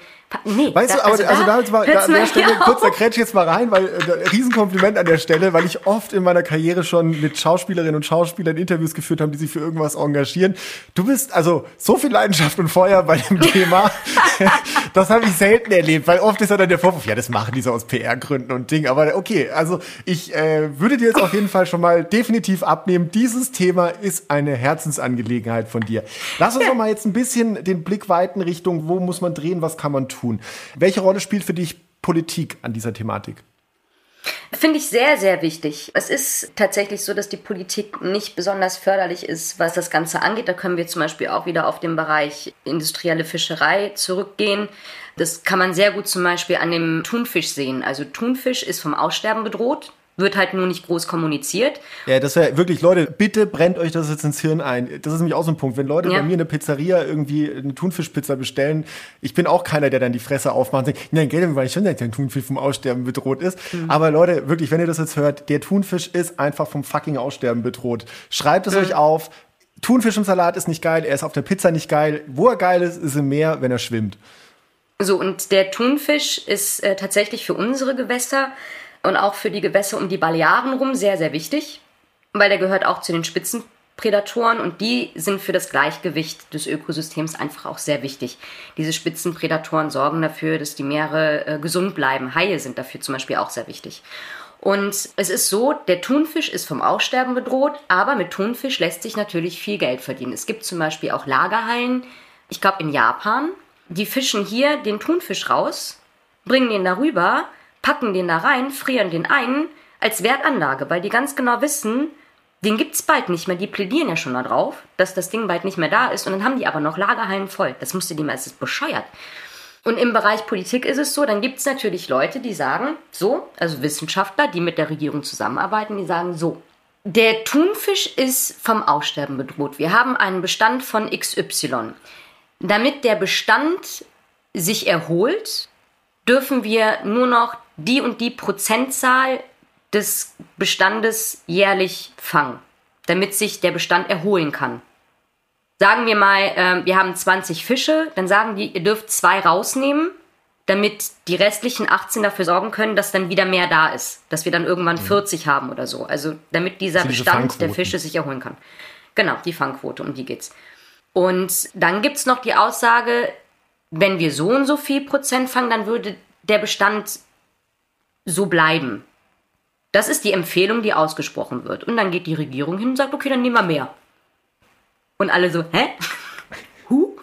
Nee, weißt da, du, aber also, also da, da, mal, da an der Stelle, kurz, da kretsch jetzt mal rein, weil äh, Riesenkompliment an der Stelle, weil ich oft in meiner Karriere schon mit Schauspielerinnen und Schauspielern Interviews geführt habe, die sich für irgendwas engagieren. Du bist also so viel Leidenschaft und Feuer bei dem Thema, das habe ich selten erlebt, weil oft ist ja dann der Vorwurf, ja, das machen die so aus PR-Gründen und Ding. Aber okay, also ich äh, würde dir jetzt auf jeden Fall schon mal definitiv abnehmen, dieses Thema ist eine Herzensangelegenheit von dir. Lass uns doch mal jetzt ein bisschen den Blick weiten Richtung, wo muss man drehen, was kann man tun tun. Welche Rolle spielt für dich Politik an dieser Thematik? Finde ich sehr, sehr wichtig. Es ist tatsächlich so, dass die Politik nicht besonders förderlich ist, was das Ganze angeht. Da können wir zum Beispiel auch wieder auf den Bereich industrielle Fischerei zurückgehen. Das kann man sehr gut zum Beispiel an dem Thunfisch sehen. Also Thunfisch ist vom Aussterben bedroht wird halt nur nicht groß kommuniziert. Ja, das wäre wirklich, Leute, bitte brennt euch das jetzt ins Hirn ein. Das ist nämlich auch so ein Punkt. Wenn Leute ja. bei mir in der Pizzeria irgendwie eine Thunfischpizza bestellen, ich bin auch keiner, der dann die Fresse aufmacht und sagt, nein, gell, weil ich schon, dass der Thunfisch vom Aussterben bedroht ist. Mhm. Aber Leute, wirklich, wenn ihr das jetzt hört, der Thunfisch ist einfach vom fucking Aussterben bedroht. Schreibt es mhm. euch auf. Thunfisch im Salat ist nicht geil, er ist auf der Pizza nicht geil. Wo er geil ist, ist im Meer, wenn er schwimmt. So, und der Thunfisch ist äh, tatsächlich für unsere Gewässer und auch für die Gewässer um die Balearen rum sehr, sehr wichtig, weil der gehört auch zu den Spitzenprädatoren und die sind für das Gleichgewicht des Ökosystems einfach auch sehr wichtig. Diese Spitzenprädatoren sorgen dafür, dass die Meere äh, gesund bleiben. Haie sind dafür zum Beispiel auch sehr wichtig. Und es ist so, der Thunfisch ist vom Aussterben bedroht, aber mit Thunfisch lässt sich natürlich viel Geld verdienen. Es gibt zum Beispiel auch Lagerhallen, ich glaube in Japan, die fischen hier den Thunfisch raus, bringen den darüber, packen den da rein, frieren den ein als Wertanlage, weil die ganz genau wissen, den gibt's bald nicht mehr. Die plädieren ja schon darauf, dass das Ding bald nicht mehr da ist. Und dann haben die aber noch Lagerhallen voll. Das musste die mal, es ist bescheuert. Und im Bereich Politik ist es so, dann gibt es natürlich Leute, die sagen, so, also Wissenschaftler, die mit der Regierung zusammenarbeiten, die sagen so, der Thunfisch ist vom Aussterben bedroht. Wir haben einen Bestand von XY. Damit der Bestand sich erholt, dürfen wir nur noch die und die Prozentzahl des Bestandes jährlich fangen, damit sich der Bestand erholen kann. Sagen wir mal, äh, wir haben 20 Fische, dann sagen die, ihr dürft zwei rausnehmen, damit die restlichen 18 dafür sorgen können, dass dann wieder mehr da ist. Dass wir dann irgendwann 40 mhm. haben oder so. Also damit dieser Bestand der Fische sich erholen kann. Genau, die Fangquote, um die geht's. Und dann gibt's noch die Aussage, wenn wir so und so viel Prozent fangen, dann würde der Bestand so bleiben. Das ist die Empfehlung, die ausgesprochen wird. Und dann geht die Regierung hin und sagt, okay, dann nehmen wir mehr. Und alle so, hä? Huh?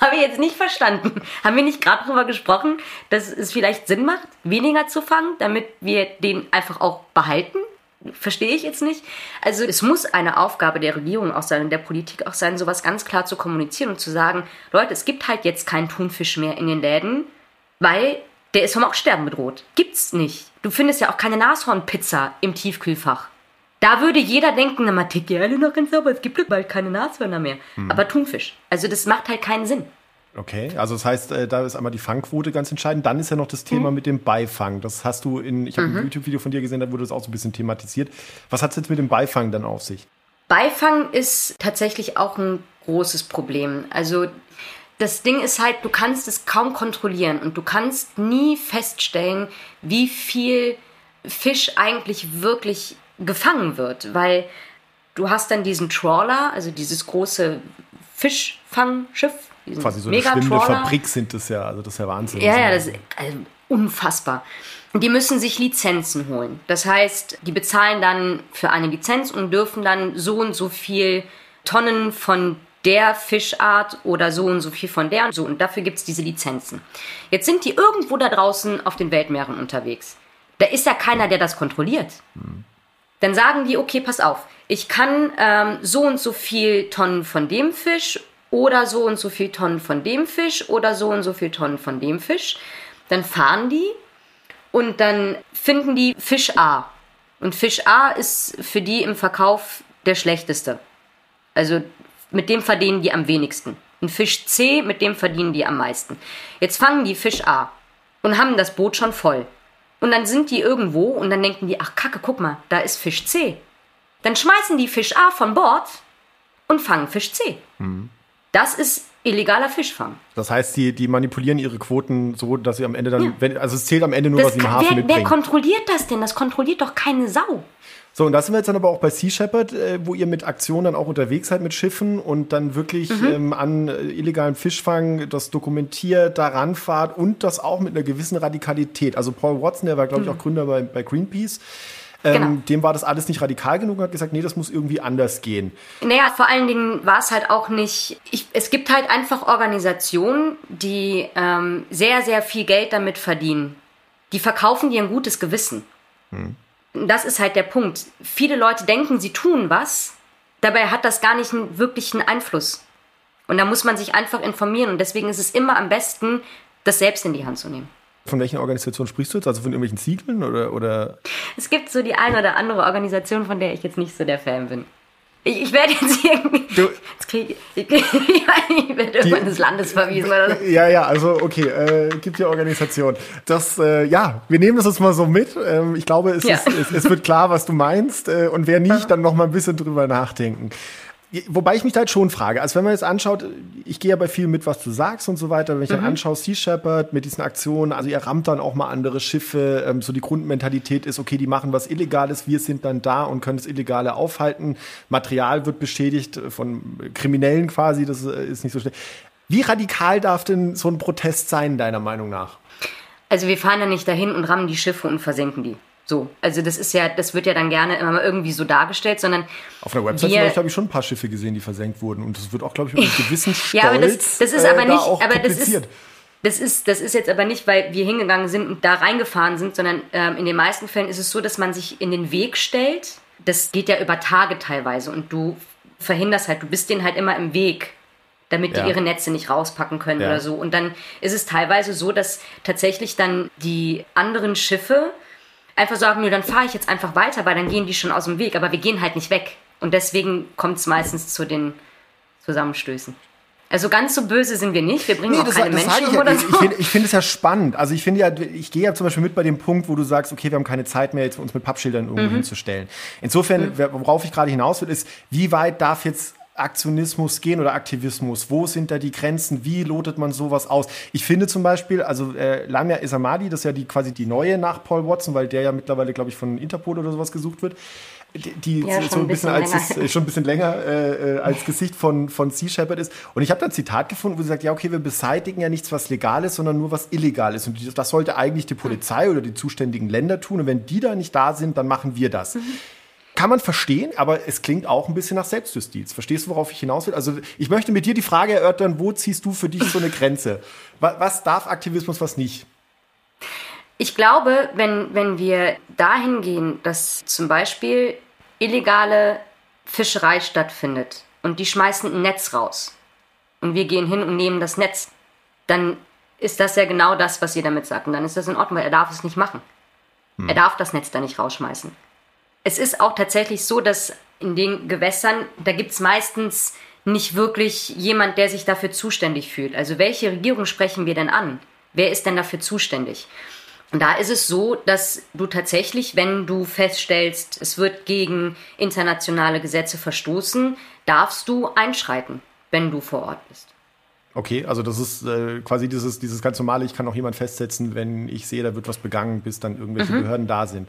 Habe ich jetzt nicht verstanden. Haben wir nicht gerade darüber gesprochen, dass es vielleicht Sinn macht, weniger zu fangen, damit wir den einfach auch behalten? Verstehe ich jetzt nicht. Also es muss eine Aufgabe der Regierung auch sein und der Politik auch sein, sowas ganz klar zu kommunizieren und zu sagen, Leute, es gibt halt jetzt keinen Thunfisch mehr in den Läden, weil der ist vom Aussterben bedroht. Gibt's nicht. Du findest ja auch keine Nashornpizza im Tiefkühlfach. Da würde jeder denken, na, man tickt ja alle noch ganz sauber, es gibt bald keine Nashörner mehr. Hm. Aber Thunfisch. Also das macht halt keinen Sinn. Okay, also das heißt, äh, da ist einmal die Fangquote ganz entscheidend. Dann ist ja noch das Thema mhm. mit dem Beifang. Das hast du in, ich habe mhm. ein YouTube-Video von dir gesehen, da wurde das auch so ein bisschen thematisiert. Was hat es jetzt mit dem Beifang dann auf sich? Beifang ist tatsächlich auch ein großes Problem. Also das Ding ist halt, du kannst es kaum kontrollieren und du kannst nie feststellen, wie viel Fisch eigentlich wirklich gefangen wird, weil du hast dann diesen Trawler, also dieses große Fischfangschiff, Quasi so eine schwimmende Fabrik sind das ja, also das ist ja Wahnsinn. Ja, ja, das ist also unfassbar. Die müssen sich Lizenzen holen. Das heißt, die bezahlen dann für eine Lizenz und dürfen dann so und so viel Tonnen von der Fischart oder so und so viel von der und so. Und dafür gibt es diese Lizenzen. Jetzt sind die irgendwo da draußen auf den Weltmeeren unterwegs. Da ist ja keiner, der das kontrolliert. Dann sagen die, okay, pass auf, ich kann ähm, so und so viel Tonnen von dem Fisch oder so und so viel Tonnen von dem Fisch oder so und so viel Tonnen von dem Fisch. Dann fahren die und dann finden die Fisch A. Und Fisch A ist für die im Verkauf der schlechteste. Also mit dem verdienen die am wenigsten. Und Fisch C, mit dem verdienen die am meisten. Jetzt fangen die Fisch A und haben das Boot schon voll. Und dann sind die irgendwo und dann denken die, ach Kacke, guck mal, da ist Fisch C. Dann schmeißen die Fisch A von Bord und fangen Fisch C. Mhm. Das ist illegaler Fischfang. Das heißt, die, die manipulieren ihre Quoten so, dass sie am Ende dann, ja. wenn, also es zählt am Ende nur, das was sie im Hafen wer, mitbringen. Wer kontrolliert das denn? Das kontrolliert doch keine Sau. So, und da sind wir jetzt dann aber auch bei Sea Shepherd, äh, wo ihr mit Aktionen dann auch unterwegs seid mit Schiffen und dann wirklich mhm. ähm, an äh, illegalen Fischfang das dokumentiert, daran fahrt und das auch mit einer gewissen Radikalität. Also Paul Watson, der war, glaube ich, mhm. auch Gründer bei, bei Greenpeace. Ähm, genau. Dem war das alles nicht radikal genug und hat gesagt, nee, das muss irgendwie anders gehen. Naja, vor allen Dingen war es halt auch nicht. Ich, es gibt halt einfach Organisationen, die ähm, sehr, sehr viel Geld damit verdienen. Die verkaufen dir ein gutes Gewissen. Hm das ist halt der Punkt. Viele Leute denken, sie tun was, dabei hat das gar nicht einen wirklichen Einfluss. Und da muss man sich einfach informieren und deswegen ist es immer am besten, das selbst in die Hand zu nehmen. Von welchen Organisationen sprichst du jetzt? Also von irgendwelchen Siegeln oder, oder? Es gibt so die eine oder andere Organisation, von der ich jetzt nicht so der Fan bin. Ich, ich werde jetzt irgendwie. Du, jetzt krieg, ich, ich, werde irgendwann des Landes verwiesen oder so. Ja, ja, also okay, äh, gibt ja Organisation. Das, äh, ja, wir nehmen das jetzt mal so mit. Ähm, ich glaube, es, ja. ist, es, es, wird klar, was du meinst. Äh, und wer nicht, dann noch mal ein bisschen drüber nachdenken. Wobei ich mich da halt schon frage, also wenn man jetzt anschaut, ich gehe ja bei viel mit, was du sagst und so weiter, wenn ich mhm. dann anschaue, Sea Shepherd mit diesen Aktionen, also ihr rammt dann auch mal andere Schiffe, ähm, so die Grundmentalität ist, okay, die machen was Illegales, wir sind dann da und können das Illegale aufhalten, Material wird beschädigt von Kriminellen quasi, das äh, ist nicht so schnell. Wie radikal darf denn so ein Protest sein, deiner Meinung nach? Also wir fahren ja nicht dahin und rammen die Schiffe und versenken die. So, also das ist ja, das wird ja dann gerne immer mal irgendwie so dargestellt, sondern auf der Website wir, habe ich schon ein paar Schiffe gesehen, die versenkt wurden und das wird auch, glaube ich, mit einem gewissen Stolz Ja, aber das, das ist äh, aber nicht, da aber das ist das ist, das ist jetzt aber nicht, weil wir hingegangen sind und da reingefahren sind, sondern ähm, in den meisten Fällen ist es so, dass man sich in den Weg stellt. Das geht ja über Tage teilweise und du verhinderst halt, du bist denen halt immer im Weg. damit die Ja. ihre Netze nicht rauspacken können Ja. oder so. Und dann ist es teilweise so, dass tatsächlich dann die anderen Schiffe einfach sagen, nö, dann fahre ich jetzt einfach weiter, weil dann gehen die schon aus dem Weg. Aber wir gehen halt nicht weg. Und deswegen kommt es meistens zu den Zusammenstößen. Also ganz so böse sind wir nicht. Wir bringen auch das, keine das Menschen ich um oder Ich, so. ich finde ich finde es ja spannend. Also ich finde ja, ich gehe ja zum Beispiel mit bei dem Punkt, wo du sagst, okay, wir haben keine Zeit mehr, jetzt uns mit Pappschildern irgendwo Mhm. hinzustellen. Insofern, wer- worauf ich gerade hinaus will, ist, wie weit darf jetzt Aktionismus gehen oder Aktivismus? Wo sind da die Grenzen? Wie lotet man sowas aus? Ich finde zum Beispiel, also äh, Lamia Esamadi, das ist ja die quasi die neue nach Paul Watson, weil der ja mittlerweile, glaube ich, von Interpol oder sowas gesucht wird. Die, die Ja, schon so ein bisschen als länger. das, äh, schon ein bisschen länger äh, äh, als Gesicht von, von Sea Shepherd ist. Und ich habe da ein Zitat gefunden, wo sie sagt, ja, okay, wir beseitigen ja nichts, was legal ist, sondern nur was illegal ist. Und das sollte eigentlich die Polizei oder die zuständigen Länder tun. Und wenn die da nicht da sind, dann machen wir das. Kann man verstehen, aber es klingt auch ein bisschen nach Selbstjustiz. Verstehst du, worauf ich hinaus will? Also ich möchte mit dir die Frage erörtern, wo ziehst du für dich so eine Grenze? Was, darf Aktivismus, was nicht? Ich glaube, wenn, wenn wir dahin gehen, dass zum Beispiel illegale Fischerei stattfindet und die schmeißen ein Netz raus und wir gehen hin und nehmen das Netz, dann ist das ja genau das, was ihr damit sagt. Und dann ist das in Ordnung, weil er darf es nicht machen. Er darf das Netz da nicht rausschmeißen. Es ist auch tatsächlich so, dass in den Gewässern, da gibt es meistens nicht wirklich jemand, der sich dafür zuständig fühlt. Also welche Regierung sprechen wir denn an? Wer ist denn dafür zuständig? Und da ist es so, dass du tatsächlich, wenn du feststellst, es wird gegen internationale Gesetze verstoßen, darfst du einschreiten, wenn du vor Ort bist. Okay, also das ist äh, quasi dieses, dieses ganz normale, ich kann auch jemand festsetzen, wenn ich sehe, da wird was begangen, bis dann irgendwelche Behörden da sind.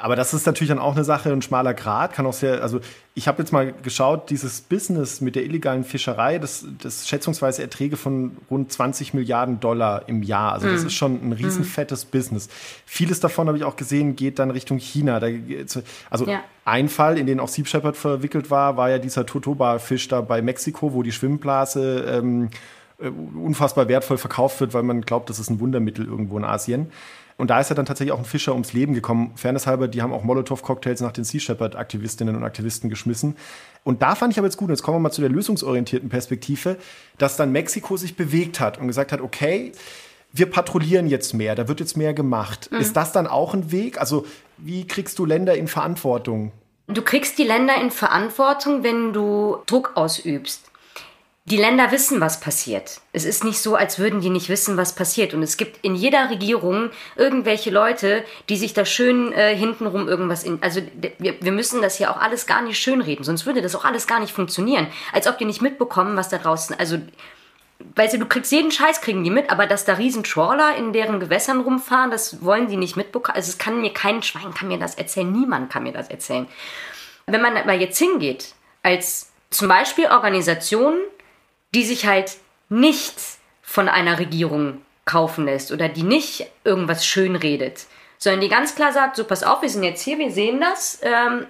Aber das ist natürlich dann auch eine Sache, ein schmaler Grad, kann auch sehr, also ich habe jetzt mal geschaut, dieses Business mit der illegalen Fischerei, das, das schätzungsweise Erträge von rund 20 Milliarden Dollar im Jahr. Also das ist schon ein riesenfettes Business. Vieles davon habe ich auch gesehen, geht dann Richtung China. Da, also Ja. ein Fall, in den auch Sea Shepherd verwickelt war, war ja dieser Totoba-Fisch da bei Mexiko, wo die Schwimmblase ähm, äh, unfassbar wertvoll verkauft wird, weil man glaubt, das ist ein Wundermittel irgendwo in Asien. Und da ist ja dann tatsächlich auch ein Fischer ums Leben gekommen. Fairness halber, die haben auch Molotow-Cocktails nach den Sea Shepherd-Aktivistinnen und Aktivisten geschmissen. Und da fand ich aber jetzt gut, und jetzt kommen wir mal zu der lösungsorientierten Perspektive, dass dann Mexiko sich bewegt hat und gesagt hat, okay, wir patrouillieren jetzt mehr, da wird jetzt mehr gemacht. Ist das dann auch ein Weg? Also wie kriegst du Länder in Verantwortung? Du kriegst die Länder in Verantwortung, wenn du Druck ausübst. Die Länder wissen, was passiert. Es ist nicht so, als würden die nicht wissen, was passiert. Und es gibt in jeder Regierung irgendwelche Leute, die sich da schön äh, hintenrum irgendwas in. Also wir, wir müssen das hier auch alles gar nicht schönreden, sonst würde das auch alles gar nicht funktionieren. Als ob die nicht mitbekommen, was da draußen. Also weißt du, du kriegst jeden Scheiß, kriegen die mit, aber dass da riesen Trawler in deren Gewässern rumfahren, das wollen die nicht mitbekommen. Also es kann mir kein Schwein kann mir das erzählen, niemand kann mir das erzählen. Wenn man aber jetzt hingeht, als zum Beispiel Organisationen, die sich halt nicht von einer Regierung kaufen lässt oder die nicht irgendwas schönredet, sondern die ganz klar sagt, so pass auf, wir sind jetzt hier, wir sehen das, ähm,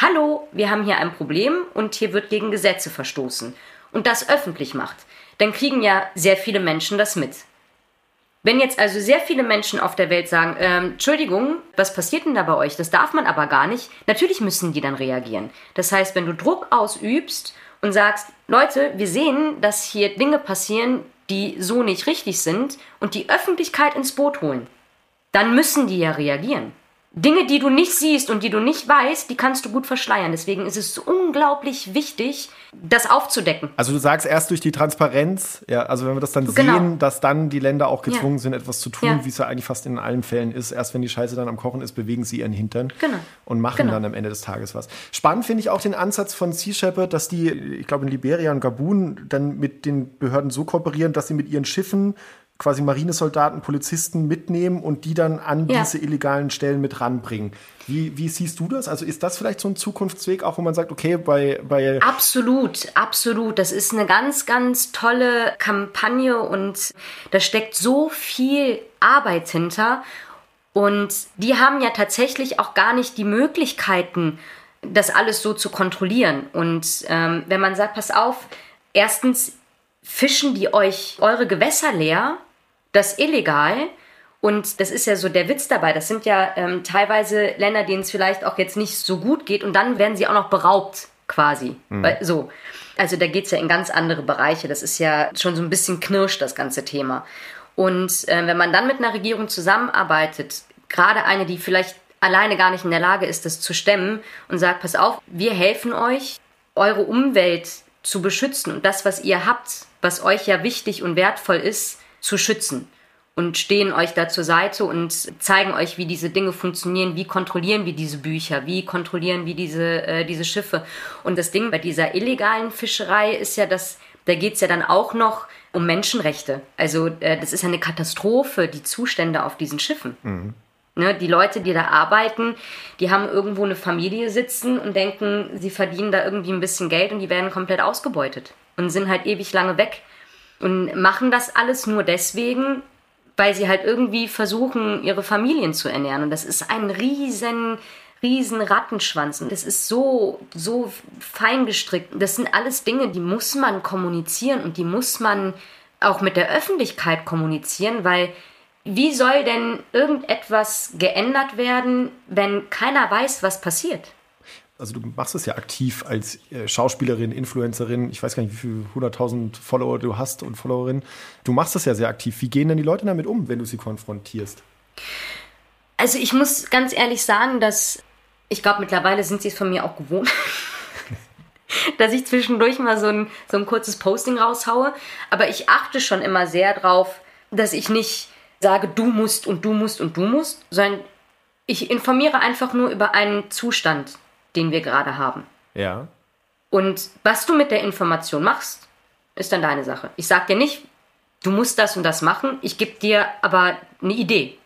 hallo, wir haben hier ein Problem und hier wird gegen Gesetze verstoßen und das öffentlich macht, dann kriegen ja sehr viele Menschen das mit. Wenn jetzt also sehr viele Menschen auf der Welt sagen, ähm, Entschuldigung, was passiert denn da bei euch? Das darf man aber gar nicht. Natürlich müssen die dann reagieren. Das heißt, wenn du Druck ausübst und sagst, Leute, wir sehen, dass hier Dinge passieren, die so nicht richtig sind und die Öffentlichkeit ins Boot holen, dann müssen die ja reagieren. Dinge, die du nicht siehst und die du nicht weißt, die kannst du gut verschleiern. Deswegen ist es so unglaublich wichtig, das aufzudecken. Also du sagst erst durch die Transparenz, ja, also wenn wir das dann Genau. sehen, dass dann die Länder auch gezwungen Ja. sind, etwas zu tun, Ja. wie es ja eigentlich fast in allen Fällen ist. Erst wenn die Scheiße dann am Kochen ist, bewegen sie ihren Hintern Genau. und machen Genau. dann am Ende des Tages was. Spannend finde ich auch den Ansatz von Sea Shepherd, dass die, ich glaube in Liberia und Gabun, dann mit den Behörden so kooperieren, dass sie mit ihren Schiffen quasi Marinesoldaten, Polizisten mitnehmen und die dann an Ja. diese illegalen Stellen mit ranbringen. Wie, wie siehst du das? Also ist das vielleicht so ein Zukunftsweg, auch wo man sagt, okay, bei, bei Absolut, absolut. Das ist eine ganz, ganz tolle Kampagne und da steckt so viel Arbeit hinter. Und die haben ja tatsächlich auch gar nicht die Möglichkeiten, das alles so zu kontrollieren. Und ähm, wenn man sagt, pass auf, erstens fischen die euch eure Gewässer leer, das illegal. Und das ist ja so der Witz dabei. Das sind ja ähm, teilweise Länder, denen es vielleicht auch jetzt nicht so gut geht. Und dann werden sie auch noch beraubt quasi. Weil, so. Also da geht's ja in ganz andere Bereiche. Das ist ja schon so ein bisschen knirscht, das ganze Thema. Und äh, wenn man dann mit einer Regierung zusammenarbeitet, gerade eine, die vielleicht alleine gar nicht in der Lage ist, das zu stemmen und sagt, pass auf, wir helfen euch, eure Umwelt zu beschützen und das, was ihr habt, was euch ja wichtig und wertvoll ist, zu schützen und stehen euch da zur Seite und zeigen euch, wie diese Dinge funktionieren, wie kontrollieren wir diese Bücher, wie kontrollieren wir diese, äh, diese Schiffe. Und das Ding bei dieser illegalen Fischerei ist ja, dass da geht's ja dann auch noch um Menschenrechte. Also äh, das ist ja eine Katastrophe, die Zustände auf diesen Schiffen. Ne, die Leute, die da arbeiten, die haben irgendwo eine Familie sitzen und denken, sie verdienen da irgendwie ein bisschen Geld und die werden komplett ausgebeutet und sind halt ewig lange weg und machen das alles nur deswegen, weil sie halt irgendwie versuchen, ihre Familien zu ernähren. Und das ist ein riesen, riesen Rattenschwanz. Und das ist so, so fein gestrickt. Das sind alles Dinge, die muss man kommunizieren und die muss man auch mit der Öffentlichkeit kommunizieren, weil wie soll denn irgendetwas geändert werden, wenn keiner weiß, was passiert? Also du machst es ja aktiv als äh, Schauspielerin, Influencerin. Ich weiß gar nicht, wie viele hunderttausend Follower du hast und Followerinnen. Du machst es ja sehr aktiv. Wie gehen denn die Leute damit um, wenn du sie konfrontierst? Also ich muss ganz ehrlich sagen, dass ich glaube, mittlerweile sind sie es von mir auch gewohnt, dass ich zwischendurch mal so ein, so ein kurzes Posting raushaue. Aber ich achte schon immer sehr drauf, dass ich nicht sage, du musst und du musst und du musst, sondern ich informiere einfach nur über einen Zustand, den wir gerade haben. Ja. Und was du mit der Information machst, ist dann deine Sache. Ich sag dir nicht, du musst das und das machen, ich gebe dir aber eine Idee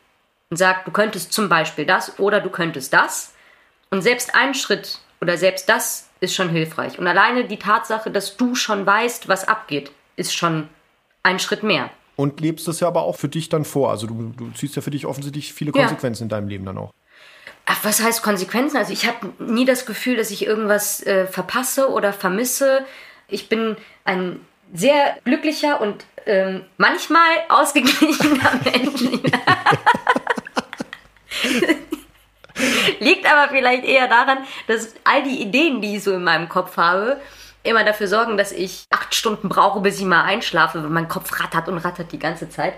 und sag, du könntest zum Beispiel das oder du könntest das. Und selbst ein Schritt oder selbst das ist schon hilfreich. Und alleine die Tatsache, dass du schon weißt, was abgeht, ist schon ein Schritt mehr. Und lebst das ja aber auch für dich dann vor. Also du, du ziehst ja für dich offensichtlich viele Ja. Konsequenzen in deinem Leben dann auch. Ach, was heißt Konsequenzen? Also ich habe nie das Gefühl, dass ich irgendwas äh, verpasse oder vermisse. Ich bin ein sehr glücklicher und ähm, manchmal ausgeglichener Mensch. Liegt aber vielleicht eher daran, dass all die Ideen, die ich so in meinem Kopf habe, immer dafür sorgen, dass ich acht Stunden brauche, bis ich mal einschlafe, weil mein Kopf rattert und rattert die ganze Zeit.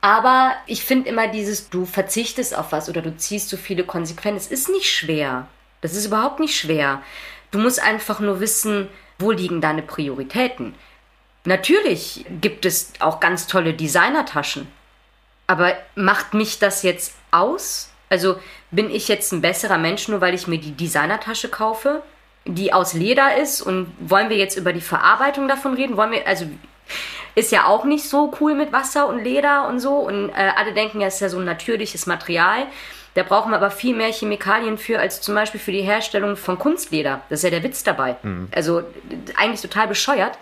Aber ich finde immer dieses, du verzichtest auf was oder du ziehst so viele Konsequenzen. Es ist nicht schwer. Das ist überhaupt nicht schwer. Du musst einfach nur wissen, wo liegen deine Prioritäten. Natürlich gibt es auch ganz tolle Designertaschen. Aber macht mich das jetzt aus? Also bin ich jetzt ein besserer Mensch, nur weil ich mir die Designertasche kaufe, die aus Leder ist? Und wollen wir jetzt über die Verarbeitung davon reden? Wollen wir, also ist ja auch nicht so cool mit Wasser und Leder und so. Und äh, alle denken, ja, es ist ja so ein natürliches Material. Da brauchen wir aber viel mehr Chemikalien für, als zum Beispiel für die Herstellung von Kunstleder. Das ist ja der Witz dabei. Also eigentlich total bescheuert.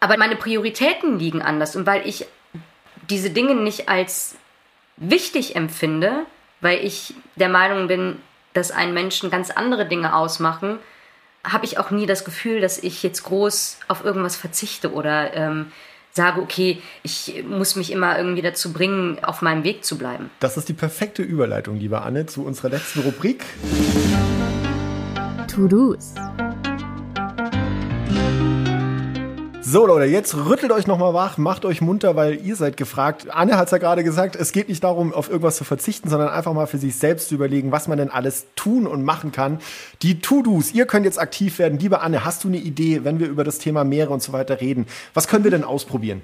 Aber meine Prioritäten liegen anders. Und weil ich diese Dinge nicht als wichtig empfinde, weil ich der Meinung bin, dass einen Menschen ganz andere Dinge ausmachen, habe ich auch nie das Gefühl, dass ich jetzt groß auf irgendwas verzichte oder ähm, sage, okay, ich muss mich immer irgendwie dazu bringen, auf meinem Weg zu bleiben. Das ist die perfekte Überleitung, liebe Anne, zu unserer letzten Rubrik. To-Dos. So Leute, jetzt rüttelt euch nochmal wach, macht euch munter, weil ihr seid gefragt. Anne hat es ja gerade gesagt, es geht nicht darum, auf irgendwas zu verzichten, sondern einfach mal für sich selbst zu überlegen, was man denn alles tun und machen kann. Die To-Dos, ihr könnt jetzt aktiv werden. Liebe Anne, hast du eine Idee, wenn wir über das Thema Meere und so weiter reden? Was können wir denn ausprobieren?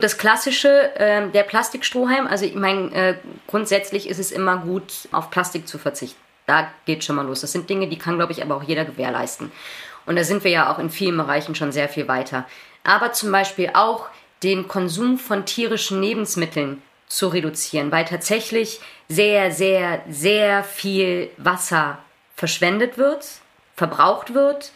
Das klassische, äh, der Plastikstrohhalm, also ich meine, äh, grundsätzlich ist es immer gut, auf Plastik zu verzichten. Da geht schon mal los. Das sind Dinge, die kann, glaube ich, aber auch jeder gewährleisten. Und da sind wir ja auch in vielen Bereichen schon sehr viel weiter. Aber zum Beispiel auch den Konsum von tierischen Lebensmitteln zu reduzieren, weil tatsächlich sehr, sehr, sehr viel Wasser verschwendet wird, verbraucht wird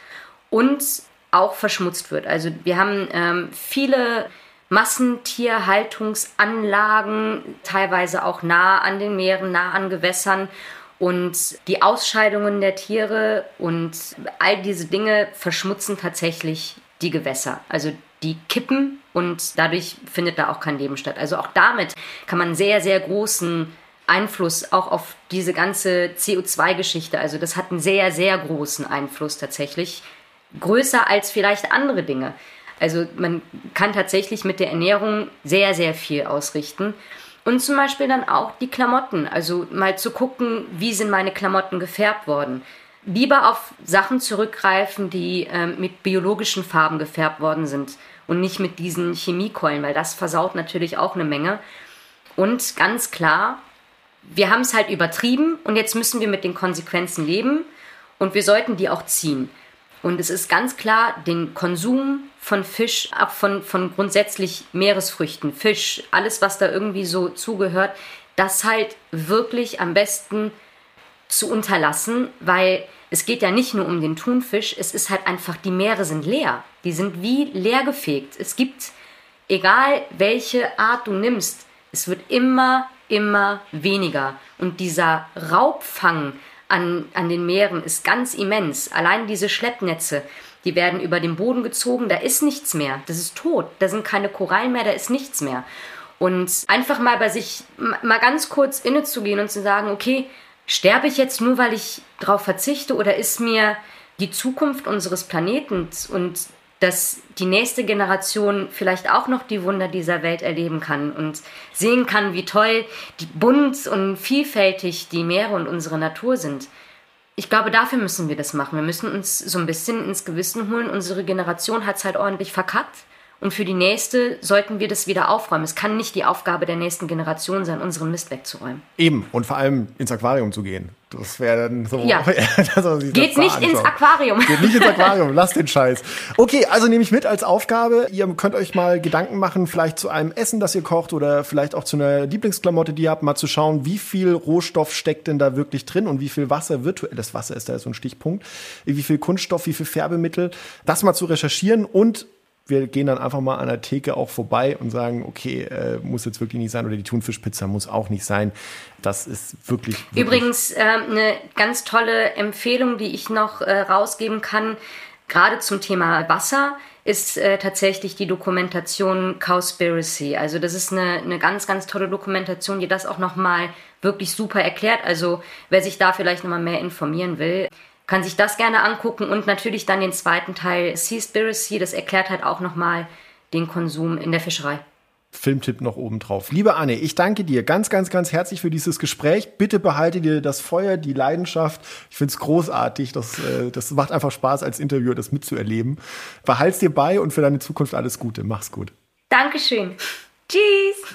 und auch verschmutzt wird. Also wir haben ähm, viele Massentierhaltungsanlagen, teilweise auch nah an den Meeren, nah an Gewässern. Und die Ausscheidungen der Tiere und all diese Dinge verschmutzen tatsächlich die Gewässer. Also die kippen und dadurch findet da auch kein Leben statt. Also auch damit kann man sehr, sehr großen Einfluss auch auf diese ganze CO2-Geschichte. Also das hat einen sehr, sehr großen Einfluss tatsächlich, größer als vielleicht andere Dinge. Also man kann tatsächlich mit der Ernährung sehr, sehr viel ausrichten. Und zum Beispiel dann auch die Klamotten. Also mal zu gucken, wie sind meine Klamotten gefärbt worden. Lieber auf Sachen zurückgreifen, die äh, mit biologischen Farben gefärbt worden sind und nicht mit diesen Chemiekeulen, weil das versaut natürlich auch eine Menge. Und ganz klar, wir haben es halt übertrieben und jetzt müssen wir mit den Konsequenzen leben und wir sollten die auch ziehen. Und es ist ganz klar, den Konsum von Fisch, ab von, von grundsätzlich Meeresfrüchten, Fisch, alles, was da irgendwie so zugehört, das halt wirklich am besten zu unterlassen, weil es geht ja nicht nur um den Thunfisch, es ist halt einfach, die Meere sind leer. Die sind wie leer gefegt. Es gibt, egal welche Art du nimmst, es wird immer, immer weniger. Und dieser Raubfang an, an den Meeren ist ganz immens. Allein diese Schleppnetze, die werden über den Boden gezogen, da ist nichts mehr. Das ist tot. Da sind keine Korallen mehr, da ist nichts mehr. Und einfach mal bei sich mal ganz kurz innezugehen und zu sagen, okay, sterbe ich jetzt nur, weil ich darauf verzichte oder ist mir die Zukunft unseres Planeten und dass die nächste Generation vielleicht auch noch die Wunder dieser Welt erleben kann und sehen kann, wie toll, bunt und vielfältig die Meere und unsere Natur sind. Ich glaube, dafür müssen wir das machen. Wir müssen uns so ein bisschen ins Gewissen holen. Unsere Generation hat es halt ordentlich verkackt. Und für die nächste sollten wir das wieder aufräumen. Es kann nicht die Aufgabe der nächsten Generation sein, unseren Mist wegzuräumen. Eben. Und vor allem ins Aquarium zu gehen. Das wäre dann so. Ja. Geht nicht ins Aquarium. Geht nicht ins Aquarium. Lass den Scheiß. Okay, also nehme ich mit als Aufgabe. Ihr könnt euch mal Gedanken machen, vielleicht zu einem Essen, das ihr kocht oder vielleicht auch zu einer Lieblingsklamotte, die ihr habt, mal zu schauen, wie viel Rohstoff steckt denn da wirklich drin und wie viel Wasser, virtuelles Wasser ist da so ein Stichpunkt, wie viel Kunststoff, wie viel Färbemittel. Das mal zu recherchieren und wir gehen dann einfach mal an der Theke auch vorbei und sagen, okay, äh, muss jetzt wirklich nicht sein oder die Thunfischpizza muss auch nicht sein. Das ist wirklich. wirklich Übrigens äh, eine ganz tolle Empfehlung, die ich noch äh, rausgeben kann, gerade zum Thema Wasser ist äh, tatsächlich die Dokumentation Cowspiracy. Also das ist eine, eine ganz, ganz tolle Dokumentation, die das auch nochmal wirklich super erklärt. Also wer sich da vielleicht nochmal mehr informieren will, kann sich das gerne angucken und natürlich dann den zweiten Teil Seaspiracy, das erklärt halt auch nochmal den Konsum in der Fischerei. Filmtipp noch oben drauf. Liebe Anne, ich danke dir ganz, ganz, ganz herzlich für dieses Gespräch. Bitte behalte dir das Feuer, die Leidenschaft. Ich finde es großartig. Das, äh, das macht einfach Spaß, als Interviewer das mitzuerleben. Behalt's dir bei und für deine Zukunft alles Gute. Mach's gut. Dankeschön. Tschüss.